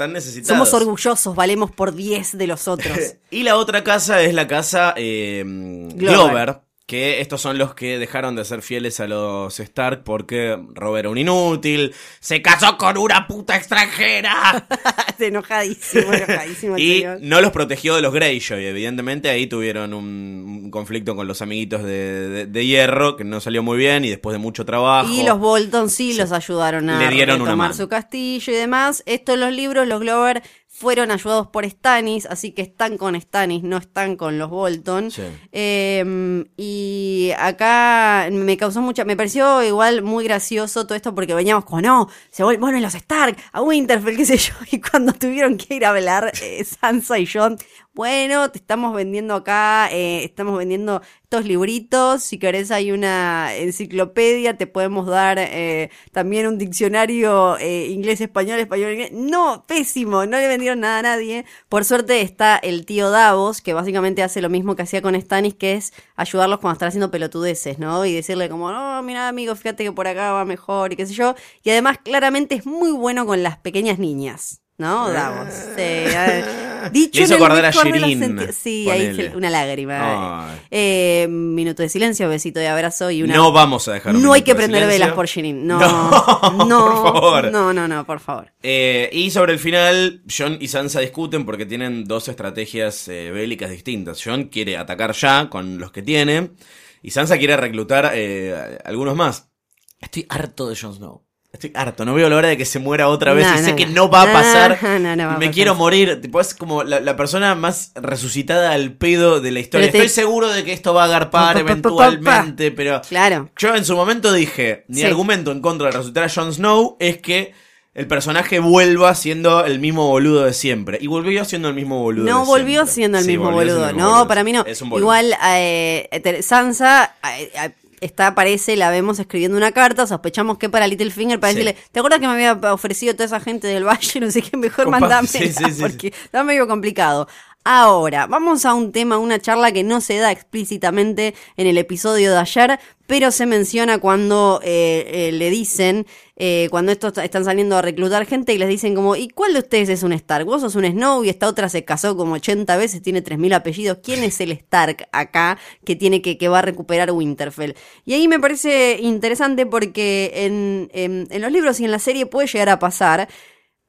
Necesitados.
Somos orgullosos, valemos por 10 de los otros.
Y la otra casa es la casa eh, Glover. Que estos son los que dejaron de ser fieles a los Stark porque Robert era un inútil, se casó con una puta extranjera
enojadísimo, enojadísimo
y
señor.
no los protegió de los Greyjoy. Evidentemente ahí tuvieron un, conflicto con los amiguitos de, de- de hierro que no salió muy bien y después de mucho trabajo.
Y los Bolton sí, los ayudaron a
mano.
su castillo y demás. Esto en los libros, los Glover fueron ayudados por Stannis, así que están con Stannis, no están con los Bolton.
Sí.
Eh, y acá me causó mucha, me pareció igual muy gracioso todo esto porque veníamos como, no, se vuelven bueno, los Stark, a Winterfell, qué sé yo, y cuando tuvieron que ir a hablar eh, Sansa y John, bueno, te estamos vendiendo acá, eh, estamos vendiendo estos libritos, si querés hay una enciclopedia, te podemos dar eh, también un diccionario eh, inglés-español, español-inglés. No, pésimo, no le vendieron nada a nadie. Por suerte está el tío Davos, que básicamente hace lo mismo que hacía con Stannis, que es ayudarlos cuando están haciendo pelotudeces, ¿no? Y decirle como, no, mira amigo, fíjate que por acá va mejor y qué sé yo. Y además claramente es muy bueno con las pequeñas niñas. ¿No? Davos. Sí, dicho
Le hizo
en
acordar a Shirin,
Sí, ahí se- una lágrima. Eh, minuto de silencio, besito de abrazo y una.
No vamos a dejar un
No hay que
de
prender velas por Shirin. No,
No,
no,
por favor.
No, no, no, por favor.
Eh, y sobre el final, John y Sansa discuten porque tienen dos estrategias eh, bélicas distintas. John quiere atacar ya con los que tiene y Sansa quiere reclutar eh, algunos más. Estoy harto de Jon Snow. Estoy harto, no veo la hora de que se muera otra vez
No,
y sé
no,
que
no.
va a pasar.
no, no va
y
a
me
pasar.
quiero morir. Tipo, es como la, la persona más resucitada al pedo de la historia.
Te-
Estoy seguro de que esto va a agarpar
Pa,
eventualmente, pero
Claro.
yo en su momento dije, mi
Sí.
argumento en contra de resucitar a Jon Snow es que el personaje vuelva siendo el mismo boludo de siempre. Y volvió siendo el mismo boludo de
No volvió
siempre.
siendo el
Sí,
mismo boludo.
el
No,
boludo.
para mí no.
Es un boludo.
Igual, eh, Sansa eh, eh, está, parece, la vemos escribiendo una carta. Sospechamos que para Littlefinger, para
Sí.
decirle, ¿te acuerdas que me había ofrecido toda esa gente del valle? No sé qué, mejor
Compa-
mandame.
sí, sí.
porque está medio complicado. Ahora, vamos a un tema, una charla que no se da explícitamente en el episodio de ayer, pero se menciona cuando eh, eh, le dicen, eh, cuando estos están saliendo a reclutar gente y les dicen como, ¿y cuál de ustedes es un Stark? Vos sos un Snow y esta otra se casó como 80 veces, tiene 3.000 apellidos. ¿Quién es el Stark acá que tiene que, que va a recuperar Winterfell? Y ahí me parece interesante porque en- en los libros y en la serie puede llegar a pasar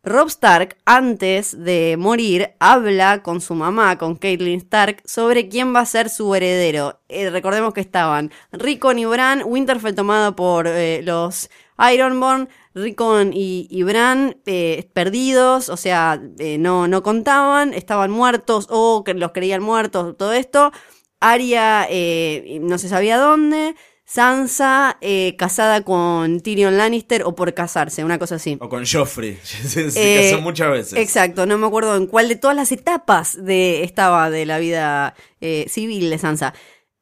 Rob Stark, antes de morir, habla con su mamá, con Caitlyn Stark, sobre quién va a ser su heredero. Eh, recordemos que estaban Rickon y Bran, Winterfell tomado por eh, los Ironborn, Rickon y, y Bran eh, perdidos, o sea, no, no contaban, estaban muertos o que los creían muertos, todo esto. Arya eh, no se sabía dónde. Sansa eh, casada con Tyrion Lannister o por casarse, una cosa así.
O con Joffrey. se se
Eh,
casó muchas veces.
Exacto, no me acuerdo en cuál de todas las etapas de estaba de la vida eh, civil de Sansa.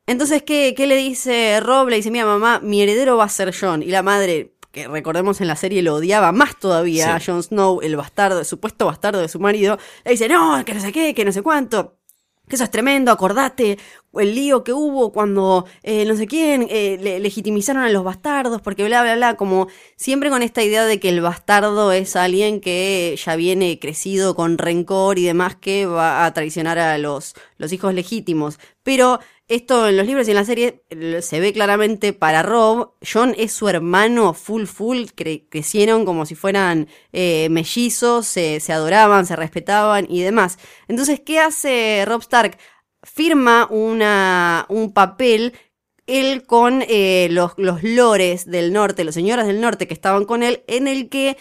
Entonces, ¿qué, ¿qué le dice Rob? Le dice, mira mamá, mi heredero va a ser John. Y la madre, que recordemos en la serie lo odiaba más todavía a. Jon Snow, el bastardo, el supuesto bastardo de su marido, le dice, no, que no sé qué, que no sé cuánto. Que eso es tremendo, acordate el lío que hubo cuando eh, no sé quién eh, le- legitimizaron a los bastardos, porque bla, bla, bla, como siempre con esta idea de que el bastardo es alguien que ya viene crecido con rencor y demás que va a traicionar a los, los hijos legítimos. Pero esto en los libros y en la serie se ve claramente para Rob. John es su hermano full full, cre- crecieron como si fueran eh, mellizos, se, se adoraban, se respetaban y demás. Entonces, ¿qué hace Rob Stark? Firma una, un papel él con eh, los, los lores del norte, los señores del norte que estaban con él, en el que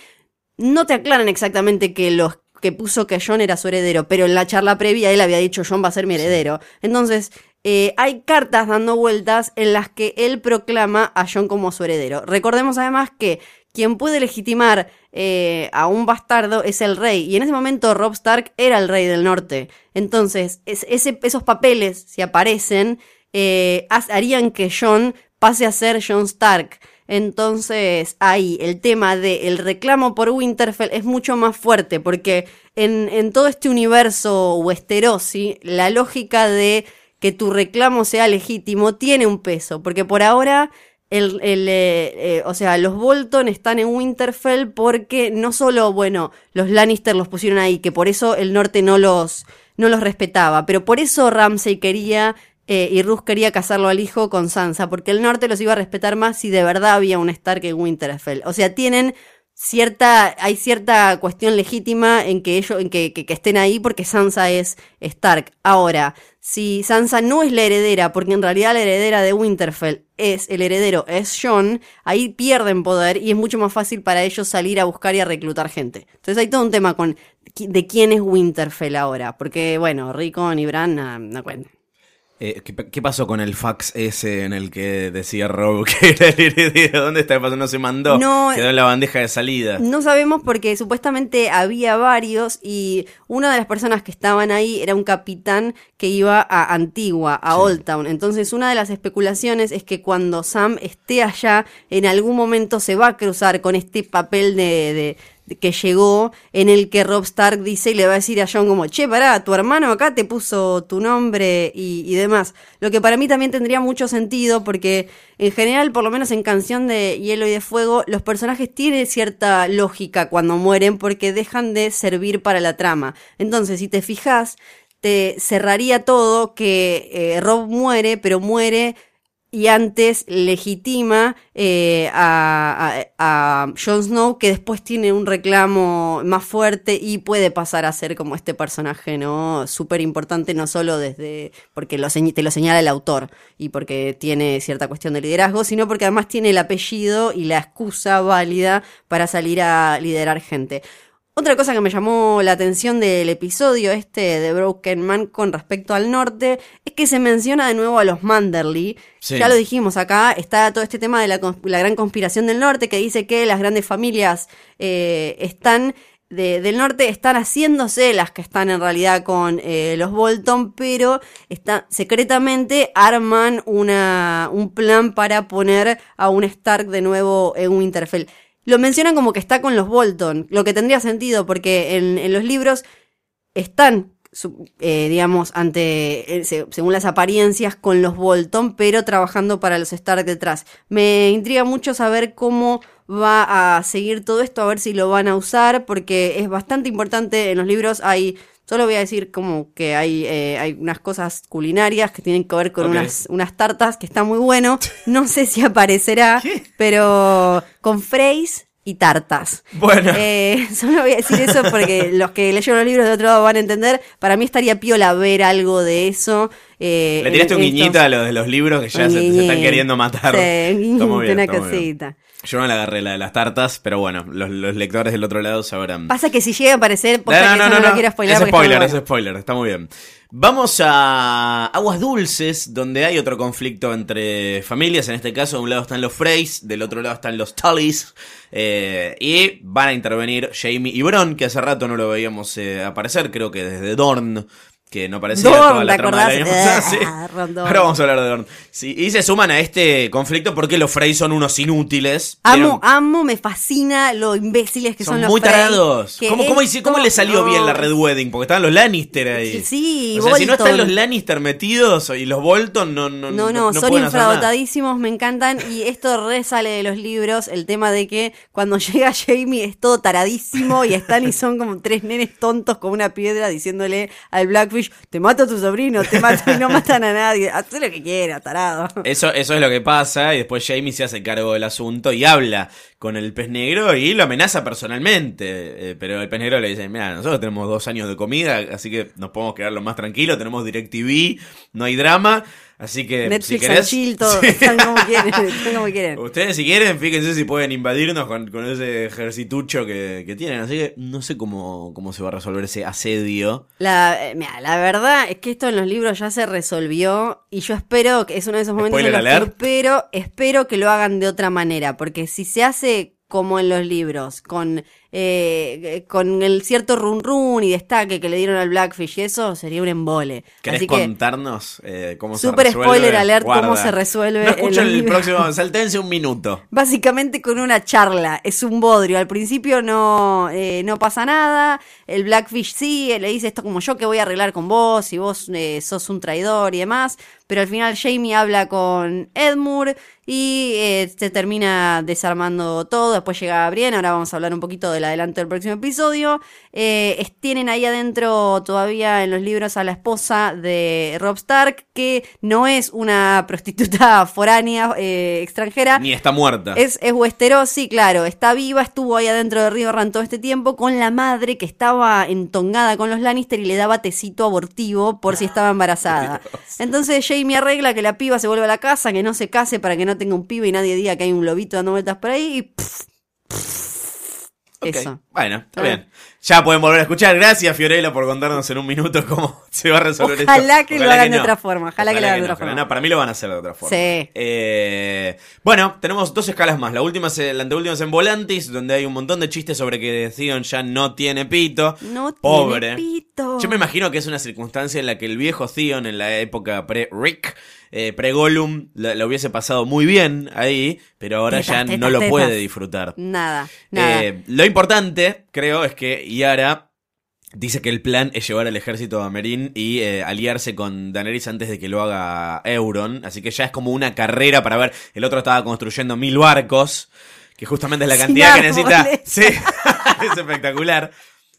no te aclaran exactamente que los que puso que John era su heredero, pero en la charla previa él había dicho John va a ser mi heredero. Entonces, eh, hay cartas dando vueltas en las que él proclama a John como su heredero. Recordemos además que quien puede legitimar eh, a un bastardo es el rey, y en ese momento Rob Stark era el rey del norte. Entonces, esos papeles, si aparecen, eh, ha- harían que John pase a ser John Stark. Entonces, ahí el tema del reclamo por Winterfell es mucho más fuerte, porque en todo este universo Westerosi, la lógica de que tu reclamo sea legítimo tiene un peso, porque por ahora, el, el, eh, eh, o sea, los Bolton están en Winterfell porque no solo, bueno, los Lannister los pusieron ahí, que por eso el norte no los, no los respetaba, pero por eso Ramsay quería eh, y Rus quería casarlo al hijo con Sansa, porque el norte los iba a respetar más si de verdad había un Stark en Winterfell. O sea, tienen cierta, hay cierta cuestión legítima en que ellos, en que, que- que estén ahí porque Sansa es Stark. Ahora, si Sansa no es la heredera, porque en realidad la heredera de Winterfell es el heredero, es Jon, ahí pierden poder y es mucho más fácil para ellos salir a buscar y a reclutar gente. Entonces hay todo un tema con de quién es Winterfell ahora, porque bueno, Rickon y Bran no, no cuentan.
Eh, ¿qué, qué pasó con el fax ese en el que decía Rob que era el? ¿Dónde está? No se mandó.
No,
Quedó en la bandeja de salida.
No sabemos porque supuestamente había varios y una de las personas que estaban ahí era un capitán que iba a Antigua, a Old Town. Entonces una de las especulaciones es que cuando Sam esté allá, en algún momento se va a cruzar con este papel de que llegó en el que Rob Stark dice y le va a decir a John como, che, pará, tu hermano acá te puso tu nombre y, y demás. Lo que para mí también tendría mucho sentido porque en general, por lo menos en Canción de Hielo y de Fuego, los personajes tienen cierta lógica cuando mueren porque dejan de servir para la trama. Entonces, si te fijas, te cerraría todo que eh, Rob muere, pero muere y antes legitima eh, a, a, Jon Snow, que después tiene un reclamo más fuerte y puede pasar a ser como este personaje, ¿no? Súper importante, no solo desde. porque lo te lo señala el autor y porque tiene cierta cuestión de liderazgo, sino porque además tiene el apellido y la excusa válida para salir a liderar gente. Otra cosa que me llamó la atención del episodio este de Broken Man con respecto al norte es que se menciona de nuevo a los Manderly.
Sí.
Ya lo dijimos acá, está todo este tema de la, la gran conspiración del norte que dice que las grandes familias eh, están de- del norte están haciéndose las que están en realidad con eh, los Bolton, pero está, secretamente arman una, un plan para poner a un Stark de nuevo en Winterfell. Lo mencionan como que está con los Bolton, lo que tendría sentido porque en, en los libros están, eh, digamos, ante, eh, se- según las apariencias, con los Bolton, pero trabajando para los Stark detrás. Me intriga mucho saber cómo va a seguir todo esto, a ver si lo van a usar, porque es bastante importante en los libros. Hay, solo voy a decir como que hay, eh, hay unas cosas culinarias que tienen que ver con unas, unas tartas que está muy bueno. No sé si aparecerá, pero con Freys y tartas.
Bueno.
Eh, solo voy a decir eso porque los que leyeron los libros de otro lado van a entender. Para mí estaría piola ver algo de eso. eh,
Le tiraste
en
un
estos-
guiñito a los de los libros que ya se, se están queriendo matar.
Sí,
bien,
una
muy bien. Yo no le agarré la de las tartas, pero bueno, los, los lectores del otro lado sabrán.
Pasa que si llega a aparecer,
No,
que eso no, lo quiero spoiler
Es spoiler, es spoiler, está muy bien. Vamos a Aguas Dulces, donde hay otro conflicto entre familias. En este caso, de un lado están los Freys, del otro lado están los Tullys. eh, y van a intervenir Jamie y Bron, que hace rato no lo veíamos eh, aparecer, creo que desde Dorn. Que no parecía
Dorn,
toda la
¿te
trama del año pasado, sí.
Ah.
Ahora vamos a hablar de Dorn. Sí, y se suman a este conflicto porque los Frey son unos inútiles.
Amo, amo, me fascina lo imbéciles que son,
son
los
muy
Frey,
tarados. ¿Cómo, cómo, le salió
no,
bien la Red Wedding? Porque estaban los Lannister ahí.
Sí,
O sea, si no están los Lannister metidos y los Bolton, no, no,
No, no, son
hacer nada.
infradotadísimos, me encantan. Y esto re sale de los libros, el tema de que cuando llega Jamie es todo taradísimo y están y son como tres nenes tontos con una piedra diciéndole al Te mato a tu sobrino, te mato y no matan a nadie. Haz lo que quieras, tarado.
Eso, eso es lo que pasa y después Jamie se hace cargo del asunto y habla con el pez negro y lo amenaza personalmente. Eh, pero el pez negro le dice, mira, nosotros tenemos dos años de comida, así que nos podemos quedar lo más tranquilo, tenemos DirecTV, no hay drama, así que
Netflix
si querés...
chill, todo,
Sí.
están como quieren, están como quieren.
Ustedes si quieren, fíjense si pueden invadirnos con, con ese ejercitucho que, que tienen. Así que no sé cómo, cómo se va a resolver ese asedio.
La, eh, mira, la verdad es que esto en los libros ya se resolvió y yo espero que es uno de esos momentos en los que espero que lo hagan de otra manera, porque si se hace como en los libros, con, eh, con el cierto run run y destaque que le dieron al Blackfish y eso, sería un embole.
¿Querés
Así que,
contarnos eh, cómo se
Super
resuelve?
spoiler alert,
Guarda.
cómo se resuelve
No
en
escucho
los
el
libros.
próximo, saltense un minuto.
Básicamente con una charla, es un bodrio. Al principio no, eh, no pasa nada. El Blackfish sí, le dice esto como yo que voy a arreglar con vos y vos eh, sos un traidor y demás. Pero al final Jamie habla con Edmure y eh, se termina desarmando todo. Después llega Brienne, ahora vamos a hablar un poquito del adelanto del próximo episodio. Eh, tienen ahí adentro todavía en los libros a la esposa de Rob Stark, que no es una prostituta foránea eh, extranjera.
Ni está muerta.
Es, es Westeros, sí, claro. Está viva, estuvo ahí adentro de Río Ran todo este tiempo con la madre que estaba entongada con los Lannister y le daba tecito abortivo por si estaba embarazada. Entonces Jamie arregla que la piba se vuelva a la casa, que no se case para que no tenga un pibe y nadie diga que hay un lobito dando vueltas por ahí y pff,
Ok,
eso.
Bueno, está
Ah.
bien. Ya pueden volver a escuchar. Gracias, Fiorella, por contarnos en un minuto cómo se va a resolver esto.
Ojalá que lo hagan de
no.
otra forma, ojalá que lo hagan de otra forma.
No, para mí lo van a hacer de otra forma.
Sí.
Eh, bueno, tenemos dos escalas más. La última es, la anteúltima es en Volantis, donde hay un montón de chistes sobre que Theon ya no tiene pito.
No
Pobre.
tiene pito.
Yo me imagino que es una circunstancia en la que el viejo Theon en la época pre-Rick, eh, pre-Gollum, la hubiese pasado muy bien ahí, pero ahora
Tetas,
ya
tetas,
no lo
tetas.
puede disfrutar.
Nada, nada.
Eh, lo importante, creo, es que Yara dice que el plan es llevar al ejército a Merín y eh, aliarse con Daenerys antes de que lo haga Euron. Así que ya es como una carrera para ver. El otro estaba construyendo mil barcos, que justamente es la
Sin
cantidad que necesita.
árboles.
Sí, es espectacular.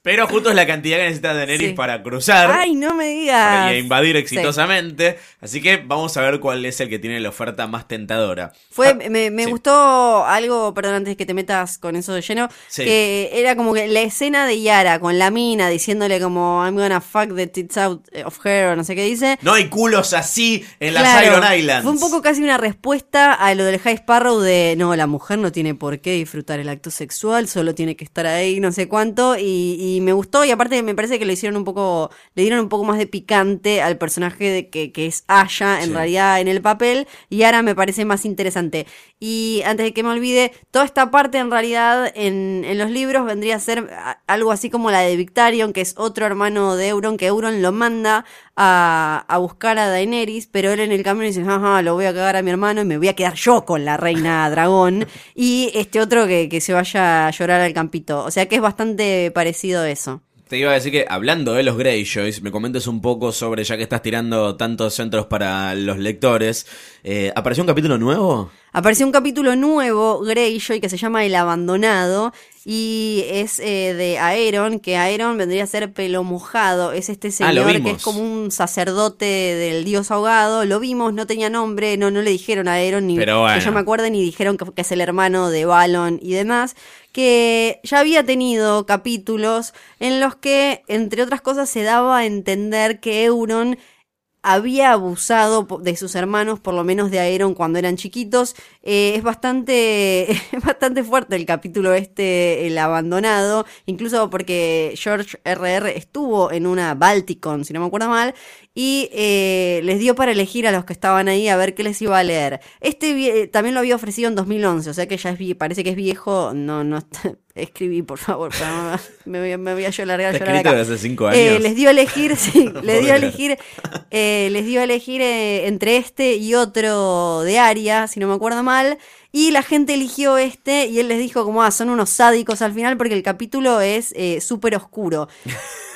Pero justo es la cantidad que necesita Daenerys
Sí.
para cruzar.
Ay, no me digas.
Y invadir
Sí.
exitosamente. Así que vamos a ver cuál es el que tiene la oferta más tentadora.
Fue,
Ah,
me, me
sí.
gustó algo, perdón, antes de que te metas con eso de lleno,
Sí.
que era como que la escena de Yara con la mina diciéndole como I'm gonna fuck the tits out of her o no sé qué dice.
No hay culos así en las Iron Islands.
Fue un poco casi una respuesta a lo del High Sparrow de no, la mujer no tiene por qué disfrutar el acto sexual, solo tiene que estar ahí, no sé cuánto, y, y me gustó, y aparte me parece que lo hicieron un poco, le dieron un poco más de picante al personaje de que, que es Aya en
Sí.
realidad en el papel, y ahora me parece más interesante. Y antes de que me olvide, toda esta parte en realidad en, en los libros vendría a ser algo así como la de Victarion, que es otro hermano de Euron, que Euron lo manda a, a buscar a Daenerys, pero él en el camino dice, ajá, lo voy a cagar a mi hermano y me voy a quedar yo con la reina dragón. y este otro que, que se vaya a llorar al campito. O sea que es bastante parecido a eso.
Te iba a decir que hablando de los Greyjoys, me comentes un poco sobre, ya que estás tirando tantos centros para los lectores, eh, ¿apareció un capítulo nuevo?
Apareció un capítulo nuevo, Greyjoy, que se llama El Abandonado, y es eh, de Aeron, que Aeron vendría a ser pelo mojado, es este
Ah,
señor que es como un sacerdote del dios ahogado, lo vimos, no tenía nombre, no, no le dijeron a Aeron, ni
Pero bueno.
que yo me acuerde, ni dijeron que, que es el hermano de Balon y demás, que ya había tenido capítulos en los que, entre otras cosas, se daba a entender que Euron había abusado de sus hermanos, por lo menos de Aeron cuando eran chiquitos. Eh, es bastante, es bastante fuerte el capítulo este, el abandonado, incluso porque George R.R. estuvo en una Balticon, si no me acuerdo mal, y eh, les dio para elegir a los que estaban ahí a ver qué les iba a leer. Este también lo había ofrecido en 2011, o sea que ya es parece que es viejo, no, no escribí, por favor, para- me, voy, me voy a yo largar a llorar
escrito
acá.
desde hace cinco
Eh,
años.
les dio a elegir, sí, les dio a elegir, eh, les dio a elegir eh, entre este y otro de Aria, si no me acuerdo mal. Y la gente eligió este y él les dijo como, ah, son unos sádicos al final porque el capítulo es eh, súper oscuro.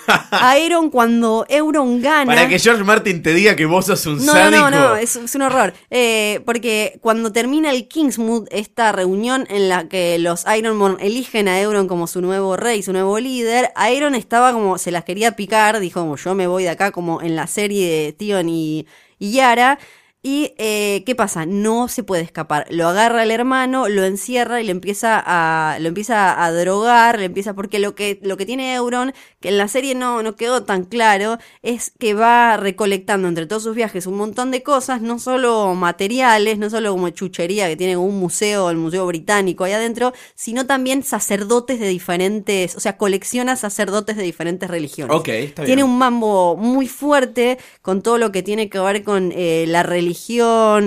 Aeron cuando Euron gana...
Para que George Martin te diga que vos sos un
No,
sádico.
no, no, no, es, es un horror. Eh, porque cuando termina el Kingsmood, esta reunión en la que los Ironborn eligen a Euron como su nuevo rey, su nuevo líder, Aeron estaba como, se las quería picar, dijo como yo me voy de acá, como en la serie de Tion y, y Yara. Y, eh, ¿qué pasa? No se puede escapar. Lo agarra el hermano, lo encierra y le empieza a, lo empieza a drogar, le empieza, porque lo que, lo que tiene Euron, que en la serie no, no quedó tan claro, es que va recolectando entre todos sus viajes un montón de cosas, no solo materiales, no solo como chuchería que tiene un museo, el Museo Británico ahí adentro, sino también sacerdotes de diferentes, o sea, colecciona sacerdotes de diferentes religiones.
Ok, está
Tiene
bien.
un mambo muy fuerte con todo lo que tiene que ver con eh, la religión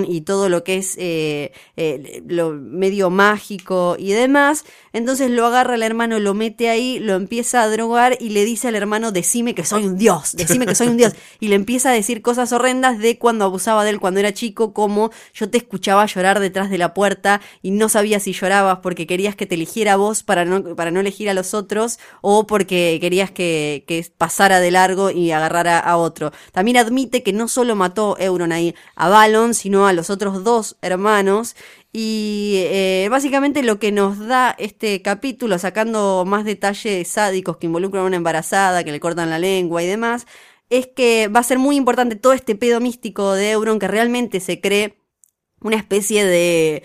y todo lo que es eh, eh, lo medio mágico y demás. Entonces lo agarra el hermano, lo mete ahí, lo empieza a drogar y le dice al hermano, decime que soy un dios, decime que soy un dios. Y le empieza a decir cosas horrendas de cuando abusaba de él cuando era chico, como yo te escuchaba llorar detrás de la puerta y no sabía si llorabas porque querías que te eligiera vos para no, para no elegir a los otros o porque querías que, que pasara de largo y agarrara a otro. También admite que no solo mató Euron ahí a Balon, sino a los otros dos hermanos. Y eh, básicamente lo que nos da este capítulo, sacando más detalles sádicos que involucran a una embarazada, que le cortan la lengua y demás, es que va a ser muy importante todo este pedo místico de Euron que realmente se cree una especie de...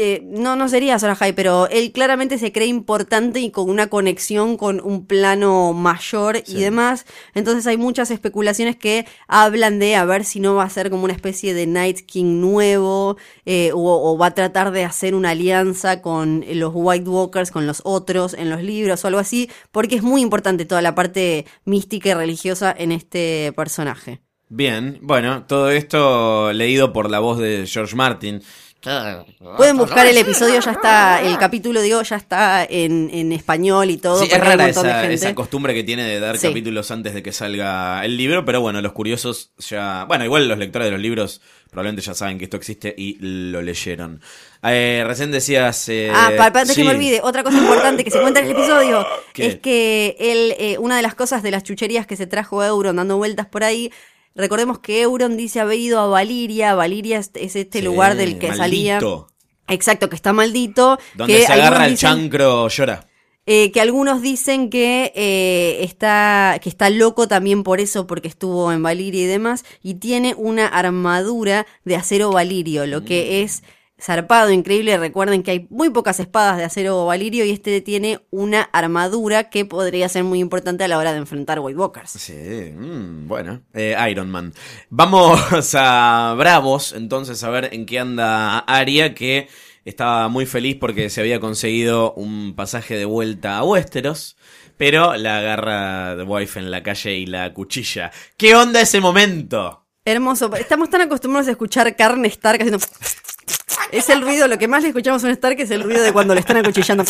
eh, no, no sería Sora High, pero él claramente se cree importante y con una conexión con un plano mayor y demás. Entonces hay muchas especulaciones que hablan de a ver si no va a ser como una especie de Night King nuevo eh, o, o va a tratar de hacer una alianza con los White Walkers, con los otros en los libros o algo así, porque es muy importante toda la parte mística y religiosa en este personaje.
Bien, bueno, todo esto leído por la voz de George Martin.
Pueden buscar el episodio, ya está, el capítulo, digo, ya está en, en español y todo.
Sí, es rara esa, costumbre que tiene de dar
Sí.
capítulos antes de que salga el libro, pero bueno, los curiosos ya... Bueno, igual los lectores de los libros probablemente ya saben que esto existe y lo leyeron. Eh, recién decías... eh,
Ah, para, para antes que me olvide, otra cosa importante que se cuenta en el episodio
¿Qué?
es que él, eh, una de las cosas de las chucherías que se trajo Euron dando vueltas por ahí, recordemos que Euron dice haber ido a Valiria, Valiria es, es este
Sí,
lugar del que salía.
maldito.
Exacto, que está maldito.
Donde
que
se agarra
algunos
el
dicen-
chancro llora.
Eh, que algunos dicen que eh, está que está loco también por eso porque estuvo en Valiria y demás y tiene una armadura de acero valirio lo
Mm.
que es zarpado increíble recuerden que hay muy pocas espadas de acero valirio y este tiene una armadura que podría ser muy importante a la hora de enfrentar White Walkers
Sí, mm, bueno, eh, Iron Man. Vamos a Bravos, entonces, a ver en qué anda Aria, que estaba muy feliz porque se había conseguido un pasaje de vuelta a Westeros, pero la agarra de Wife en la calle y la cuchilla. ¿Qué onda ese momento?
hermoso estamos tan acostumbrados a escuchar carne Stark haciendo es el ruido lo que más le escuchamos a un Stark es el ruido de cuando le están acuchillando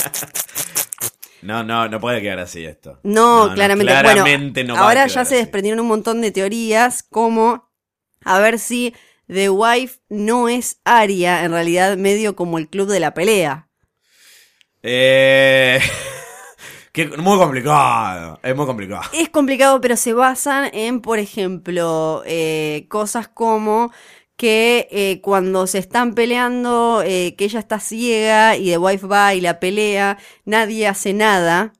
No, no, no puede quedar así esto.
No, claramente.
claramente
bueno,
no
ahora ya se
así.
desprendieron un montón de teorías como a ver si The Wife no es Aria, en realidad medio como el club de la pelea.
Eh... que- muy complicado, es muy complicado.
Es complicado, pero se basan en, por ejemplo, eh, cosas como que eh, cuando se están peleando, eh, que ella está ciega y The Wife va y la pelea, nadie hace nada.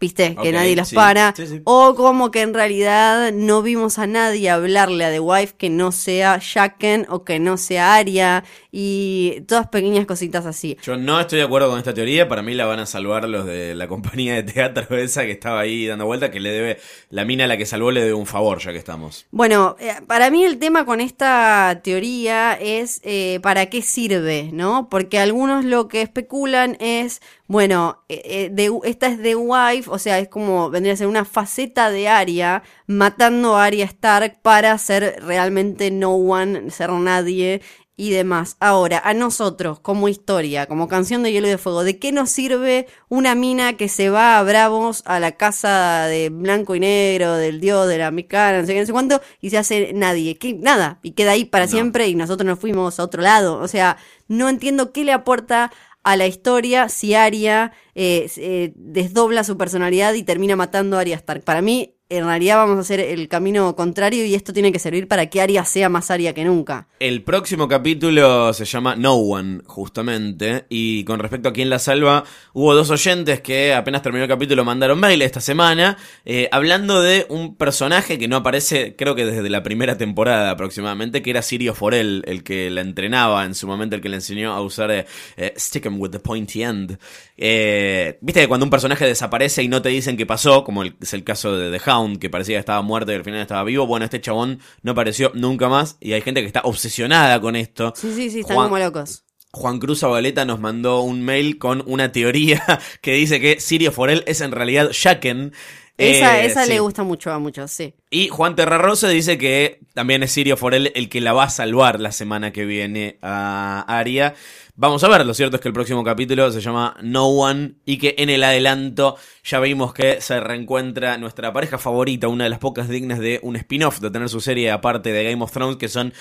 ¿Viste? Que nadie las
sí,
para.
sí, sí.
O como que en realidad no vimos a nadie hablarle a The Wife que no sea Shaken o que no sea Aria. Y todas pequeñas cositas así.
Yo no estoy de acuerdo con esta teoría. Para mí la van a salvar los de la compañía de teatro esa que estaba ahí dando vuelta, que le debe, la mina a la que salvó le debe un favor, ya que estamos.
Bueno, eh, para mí el tema con esta teoría es eh, para qué sirve, ¿no? Porque algunos lo que especulan es, bueno, eh, eh, de- esta es The Wife, o sea, es como vendría a ser una faceta de Arya matando a Arya Stark para ser realmente no one, ser nadie y demás. Ahora, a nosotros, como historia, como canción de Hielo y de Fuego, ¿de qué nos sirve una mina que se va a Bravos a la casa de blanco y negro, del dios de la mexicana, no sé qué, no sé cuánto, y se hace nadie? ¿Qué? Nada, y queda ahí para siempre y nosotros nos fuimos a otro lado. O sea, no entiendo qué le aporta a la historia si Arya eh, eh, desdobla su personalidad y termina matando a Arya Stark. Para mí, en realidad vamos a hacer el camino contrario y esto tiene que servir para que Arya sea más Arya que nunca.
El próximo capítulo se llama No One, justamente. Y con respecto a quién la salva, hubo dos oyentes que apenas terminó el capítulo mandaron mail esta semana, eh, hablando de un personaje que no aparece, creo que desde la primera temporada aproximadamente, que era Sirio Forel, el que la entrenaba en su momento, el que le enseñó a usar eh, eh, Stick 'em with the pointy end. Eh, Viste que cuando un personaje desaparece y no te dicen qué pasó, como es el caso de The Hound, que parecía que estaba muerto y al final estaba vivo, bueno, este chabón no apareció nunca más y hay gente que está obsesionada con esto.
Sí, sí, sí, están
Juan-
como locos.
Juan Cruz Abaleta nos mandó un mail con una teoría que dice que Sirio Forel es en realidad Shaken.
Esa,
Eh,
esa
sí.
le gusta mucho a muchos, sí.
Y Juan Terrarrosa dice que también es Sirio Forel el que la va a salvar la semana que viene a Aria. Vamos a ver, lo cierto es que el próximo capítulo se llama No One y que en el adelanto ya vimos que se reencuentra nuestra pareja favorita, una de las pocas dignas de un spin-off, de tener su serie aparte de Game of Thrones, que son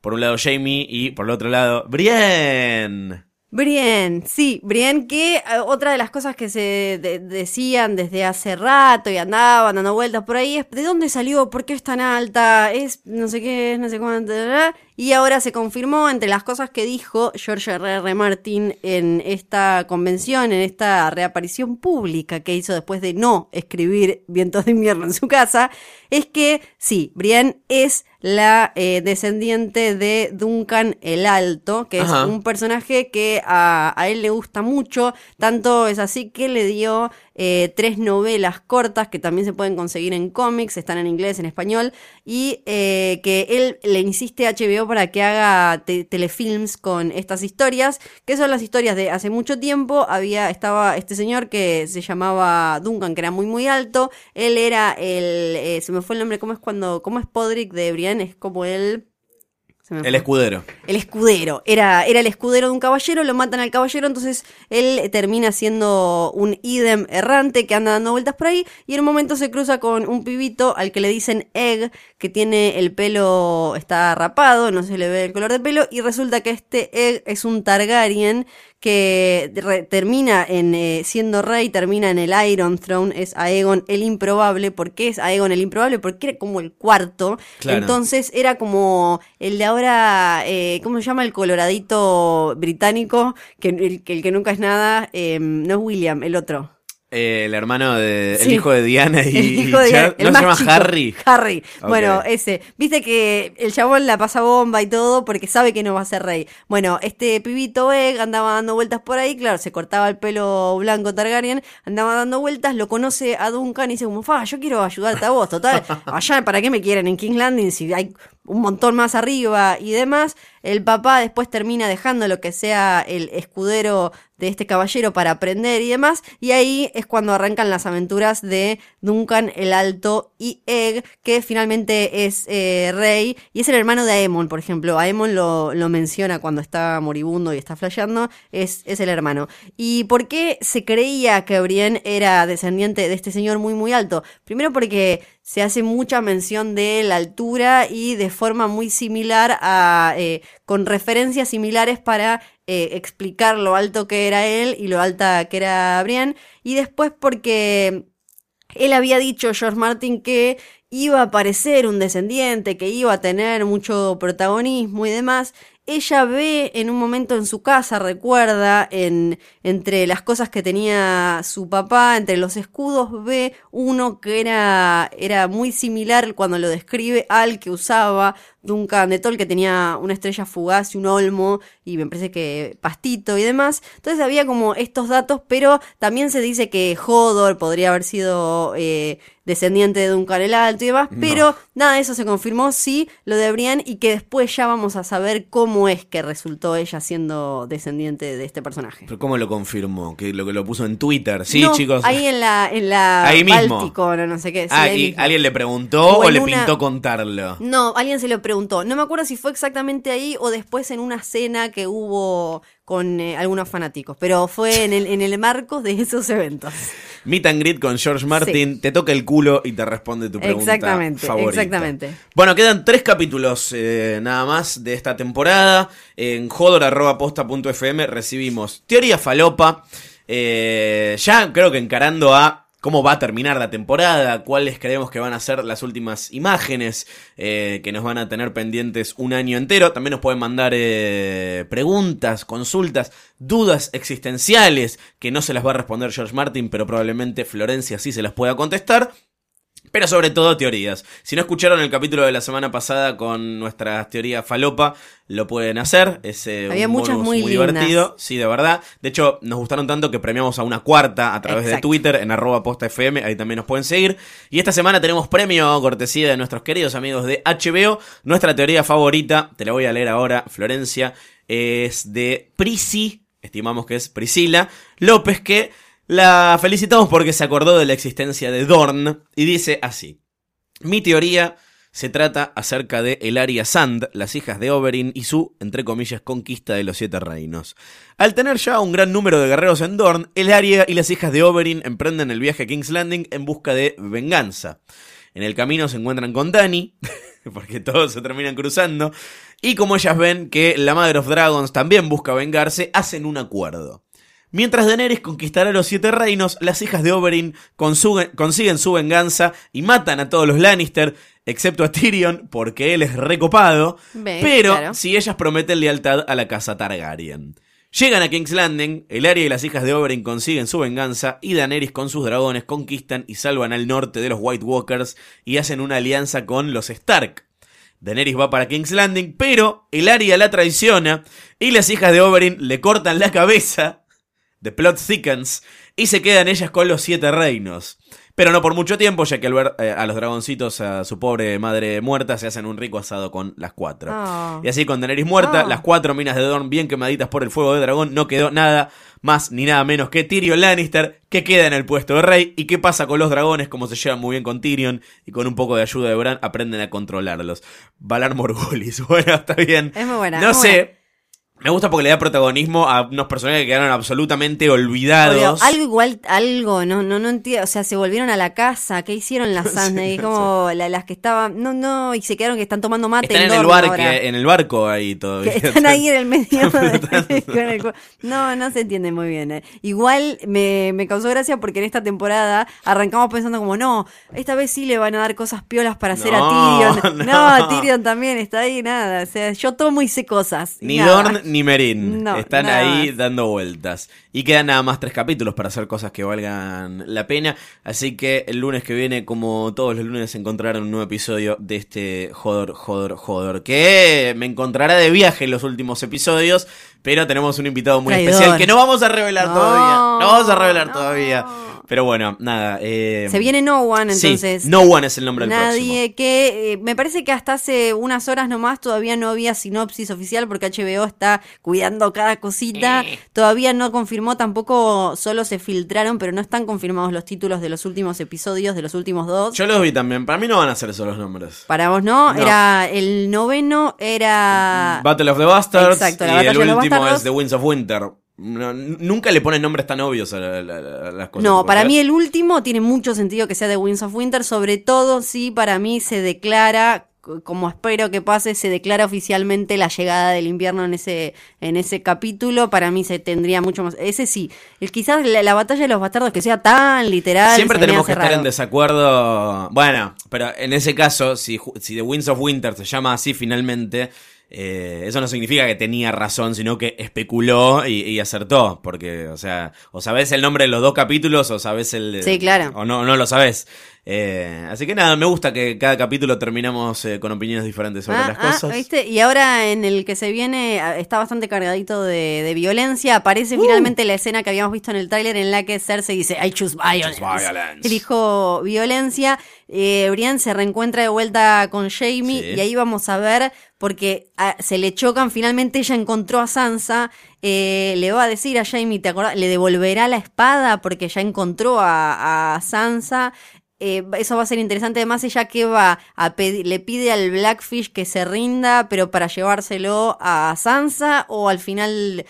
por un lado Jamie y por el otro lado Brienne.
Brienne, sí, Brienne, que eh, otra de las cosas que se de- decían desde hace rato y andaban dando vueltas por ahí es de dónde salió, por qué es tan alta, es no sé qué, no sé cuánto. Y ahora se confirmó entre las cosas que dijo George R. R. Martin en esta convención, en esta reaparición pública que hizo después de no escribir Vientos de invierno en su casa, es que sí, Brienne es la eh, descendiente de Duncan el Alto, que
Ajá.
es un personaje que a, a él le gusta mucho, tanto es así que le dio eh, tres novelas cortas que también se pueden conseguir en cómics, están en inglés, en español, y eh, que él le insiste a HBO para que haga te- telefilms con estas historias, que son las historias de hace mucho tiempo, había, estaba este señor que se llamaba Duncan, que era muy muy alto, él era el, eh, se me fue el nombre, ¿cómo es cuando, cómo es Podrick de Brienne? Es como el...
El escudero.
El escudero, era, era el escudero de un caballero, lo matan al caballero, entonces él termina siendo un idem errante que anda dando vueltas por ahí y en un momento se cruza con un pibito al que le dicen Egg, que tiene el pelo, está rapado, no se le ve el color de pelo y resulta que este Egg es un Targaryen que re- termina en eh, siendo rey, termina en el Iron Throne, es Aegon el improbable, ¿por qué es Aegon el improbable? Porque era como el cuarto,
Claro.
entonces era como el de ahora, eh, ¿cómo se llama? El coloradito británico, que el, que el que nunca es nada, eh, no es William, el otro.
Eh, el hermano de. El hijo de Diana y.
El hijo de el
¿No
más
se llama
chico.
Harry?
Harry. Bueno, ese. Viste que el chabón la pasa bomba y todo porque sabe que no va a ser rey. Bueno, este pibito Egg andaba dando vueltas por ahí, claro, se cortaba el pelo blanco Targaryen, andaba dando vueltas, lo conoce a Duncan y dice como, fa, yo quiero ayudarte a vos, total. Allá, ¿para qué me quieren en King's Landing si hay un montón más arriba y demás? El papá después termina dejando lo que sea el escudero de este caballero para aprender y demás. Y ahí es cuando arrancan las aventuras de Duncan el Alto y Egg, que finalmente es eh, rey y es el hermano de Aemon, por ejemplo. Aemon lo, lo menciona cuando está moribundo y está flasheando, es, es el hermano. ¿Y por qué se creía que Brienne era descendiente de este señor muy muy alto? Primero porque se hace mucha mención de la altura y de forma muy similar a, eh, con referencias similares para eh, explicar lo alto que era él y lo alta que era Brienne. Y después porque él había dicho, George Martin, que iba a aparecer un descendiente, que iba a tener mucho protagonismo y demás. Ella ve en un momento en su casa, recuerda, en, entre las cosas que tenía su papá, entre los escudos, ve uno que era, era muy similar cuando lo describe al que usaba Duncan de Tol, que tenía una estrella fugaz y un olmo, y me parece que pastito y demás. Entonces había como estos datos, pero también se dice que Hodor podría haber sido eh, descendiente de Duncan el Alto y demás, pero nada de eso se confirmó, sí, lo de Brienne, y que después ya vamos a saber cómo es que resultó ella siendo descendiente de este personaje.
¿Pero cómo lo confirmó? Que lo que lo puso en Twitter. Sí,
No,
chicos.
Ahí en la, en la
Ahí mismo.
Báltico, no, no sé qué. sí,
ah,
ahí
¿y
mismo.
¿alguien le preguntó
O
le
una-
pintó contarlo?
No, alguien se lo preguntó. No me acuerdo si fue exactamente ahí o después en una cena que hubo con eh, algunos fanáticos, pero fue en el, en el marco de esos eventos.
Meet and greet con George Martin, te toca el culo y te responde tu pregunta
Exactamente,
favorita.
exactamente.
Bueno, quedan tres capítulos eh, nada más de esta temporada. En jodor.posta.fm recibimos Teoría Falopa. eh, ya creo que encarando a cómo va a terminar la temporada, cuáles creemos que van a ser las últimas imágenes eh, que nos van a tener pendientes un año entero. También nos pueden mandar eh, preguntas, consultas, dudas existenciales que no se las va a responder George Martin, pero probablemente Florencia sí se las pueda contestar. Pero sobre todo teorías. Si no escucharon el capítulo de la semana pasada con nuestra teoría falopa, lo pueden hacer. Es eh,
Había
un
muchas muy
divertido. Sí, de verdad. De hecho, nos gustaron tanto que premiamos a una cuarta a través de. Twitter en arroba posta FM. Ahí también nos pueden seguir. Y esta semana tenemos premio cortesía de nuestros queridos amigos de HBO. Nuestra teoría favorita, te la voy a leer ahora, Florencia, es de Prisi. Estimamos que es Priscila López, que la felicitamos porque se acordó de la existencia de Dorn y dice así. Mi teoría se trata acerca de Elaria Sand, las hijas de Oberyn y su, entre comillas, conquista de los siete reinos. Al tener ya un gran número de guerreros en Dorn, Elaria y las hijas de Oberyn emprenden el viaje a King's Landing en busca de venganza. En el camino se encuentran con Dany, porque todos se terminan cruzando, y como ellas ven que la Mother of Dragons también busca vengarse, hacen un acuerdo. Mientras Daenerys conquistará los siete reinos, las hijas de Oberyn consiguen su venganza y matan a todos los Lannister, excepto a Tyrion, porque él es recopado, pero
claro.
si ellas prometen lealtad a la casa Targaryen. Llegan a King's Landing, el área y las hijas de Oberyn consiguen su venganza y Daenerys con sus dragones conquistan y salvan al norte de los White Walkers y hacen una alianza con los Stark. Daenerys va para King's Landing, pero el área la traiciona y las hijas de Oberyn le cortan la cabeza. The plot thickens y se quedan ellas con los siete reinos. Pero no por mucho tiempo, ya que al ver eh, a los dragoncitos, a su pobre madre muerta, se hacen un rico asado con las cuatro.
Ah.
Y así con Daenerys muerta,
Ah.
las cuatro minas de Dorn bien quemaditas por el fuego de dragón, no quedó nada más ni nada menos que Tyrion Lannister, que queda en el puesto de rey. ¿Y qué pasa con los dragones? Como se llevan muy bien con Tyrion y con un poco de ayuda de Bran, aprenden a controlarlos. Valar Morgulis, bueno, está bien.
Es muy buena,
No
muy
sé.
buena.
Me gusta porque le da protagonismo a unos personajes que quedaron absolutamente olvidados.
Algo igual, algo, no, no, no entiendo, o sea, se volvieron a la casa, ¿qué hicieron las Sandney? como la- las que estaban, no, no, y se quedaron que están tomando mate
Están en el,
Dorne
barco, en el barco ahí todavía.
Que están ahí en el medio. De- con el no, no se entiende muy bien. eh. Igual me, me causó gracia porque en esta temporada arrancamos pensando como, no, esta vez sí le van a dar cosas piolas para hacer a Tyrion.
no.
No, Tyrion también está ahí, nada. O sea, yo tomo y sé cosas.
Ni. Dorn ni Merin.
No,
Están ahí
más.
dando vueltas. Y quedan nada más tres capítulos para hacer cosas que valgan la pena. Así que el lunes que viene, como todos los lunes, encontrarán un nuevo episodio de este Jodor, Jodor, Jodor. Que me encontrará de viaje en los últimos episodios. Pero tenemos un invitado muy
Traidor.
especial que no vamos a revelar
No,
todavía. No vamos a revelar
no.
todavía. Pero bueno, nada. eh,
Se viene No One,
sí,
entonces.
No One es el nombre del próximo.
Nadie que eh, me parece que hasta hace unas horas nomás todavía no había sinopsis oficial porque HBO está cuidando cada cosita.
Eh.
Todavía no confirmó, tampoco solo se filtraron, pero no están confirmados los títulos de los últimos episodios, de los últimos dos.
Yo los vi también. Para mí no van a ser esos los nombres.
Para vos no,
No.
era el noveno, era...
Battle of the Bastards
Exacto, la
y
batalla
el
de los
último es The Winds of Winter. No, nunca le ponen nombres tan obvios a, la- la- la- las cosas.
No, para mí el último tiene mucho sentido que sea de Winds of Winter, sobre todo si para mí se declara, como espero que pase, se declara oficialmente la llegada del invierno en ese, en ese capítulo, para mí se tendría mucho más. Ese sí, el, quizás la, la batalla de los bastardos que sea tan literal.
Siempre tenemos que estar en desacuerdo. Bueno, pero en ese caso, si, si The Winds of Winter se llama así finalmente, eh, eso no significa que tenía razón, sino que especuló y, y acertó. Porque, o sea, o sabés el nombre de los dos capítulos o sabés el.
Sí, claro.
O no, no lo sabés. Eh, así que nada, me gusta que cada capítulo terminamos eh, con opiniones diferentes sobre
Ah,
las
ah,
cosas.
¿viste? Y ahora en el que se viene ah, está bastante cargadito de, de violencia.
Uh.
Aparece finalmente la escena que habíamos visto en el tráiler en la que Cersei dice I choose violence.
violence.
Elijo violencia. Eh, Brienne se reencuentra de vuelta con Jamie
Sí.
y ahí vamos a ver porque se le chocan. Finalmente ella encontró a Sansa. eh, le va a decir a Jamie, ¿te acordás? Le devolverá la espada porque ya encontró a, a Sansa. Eh, eso va a ser interesante. Además, ella que va a le pide al Blackfish que se rinda, pero para llevárselo a Sansa o al final,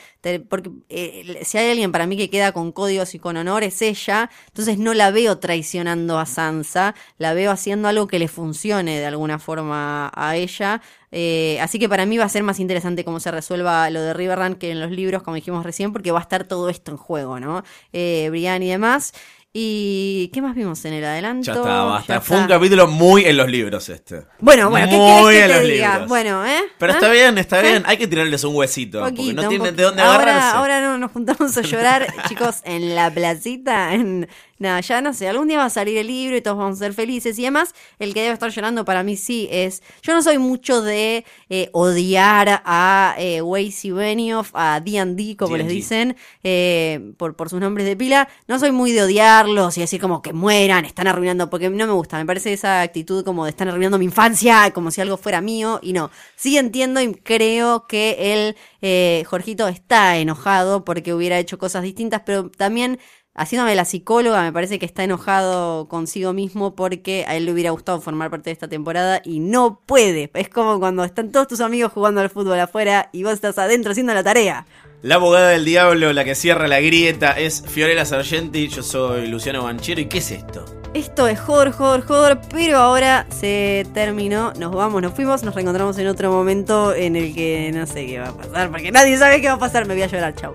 porque eh, si hay alguien para mí que queda con códigos y con honor es ella. Entonces no la veo traicionando a Sansa, la veo haciendo algo que le funcione de alguna forma a ella. Eh, así que para mí va a ser más interesante cómo se resuelva lo de Riverrun que en los libros, como dijimos recién, porque va a estar todo esto en juego, ¿no? Brian y demás. ¿Y qué más vimos en el adelanto?
Ya está, basta.
Ya
Fue un capítulo muy en los libros este.
Bueno, bueno, ¿qué
Muy
querés
en los
diga?
libros.
Bueno, ¿eh?
Pero
¿Ah?
está bien, está
¿Eh?
bien. Hay que tirarles un huesito. porque no tienen de dónde
ahora,
agarrarse.
Ahora no nos juntamos a llorar, chicos, en la placita. En... Nada, ya no sé, algún día va a salir el libro y todos vamos a ser felices. Y además, el que debe estar llorando para mí sí es. Yo no soy mucho de eh, odiar a eh, Weiss y Benioff, a D&D, como les
D&D.
dicen, eh, por, por sus nombres de pila. No soy muy de odiarlos y decir como que mueran, están arruinando, porque no me gusta. Me parece esa actitud como de están arruinando mi infancia, como si algo fuera mío. Y no, sí entiendo y creo que él, eh, Jorgito, está enojado porque hubiera hecho cosas distintas, pero también haciéndome la psicóloga, me parece que está enojado consigo mismo porque a él le hubiera gustado formar parte de esta temporada y no puede. Es como cuando están todos tus amigos jugando al fútbol afuera y vos estás adentro haciendo la tarea.
La abogada del diablo, la que cierra la grieta, es Fiorella Sargenti. Yo soy Luciano Banchero. ¿Y qué es esto?
Esto es Jodor, Jodor, Jodor, pero ahora se terminó, nos vamos, nos fuimos, nos reencontramos en otro momento en el que no sé qué va a pasar, porque nadie sabe qué va a pasar, me voy a llorar, chau.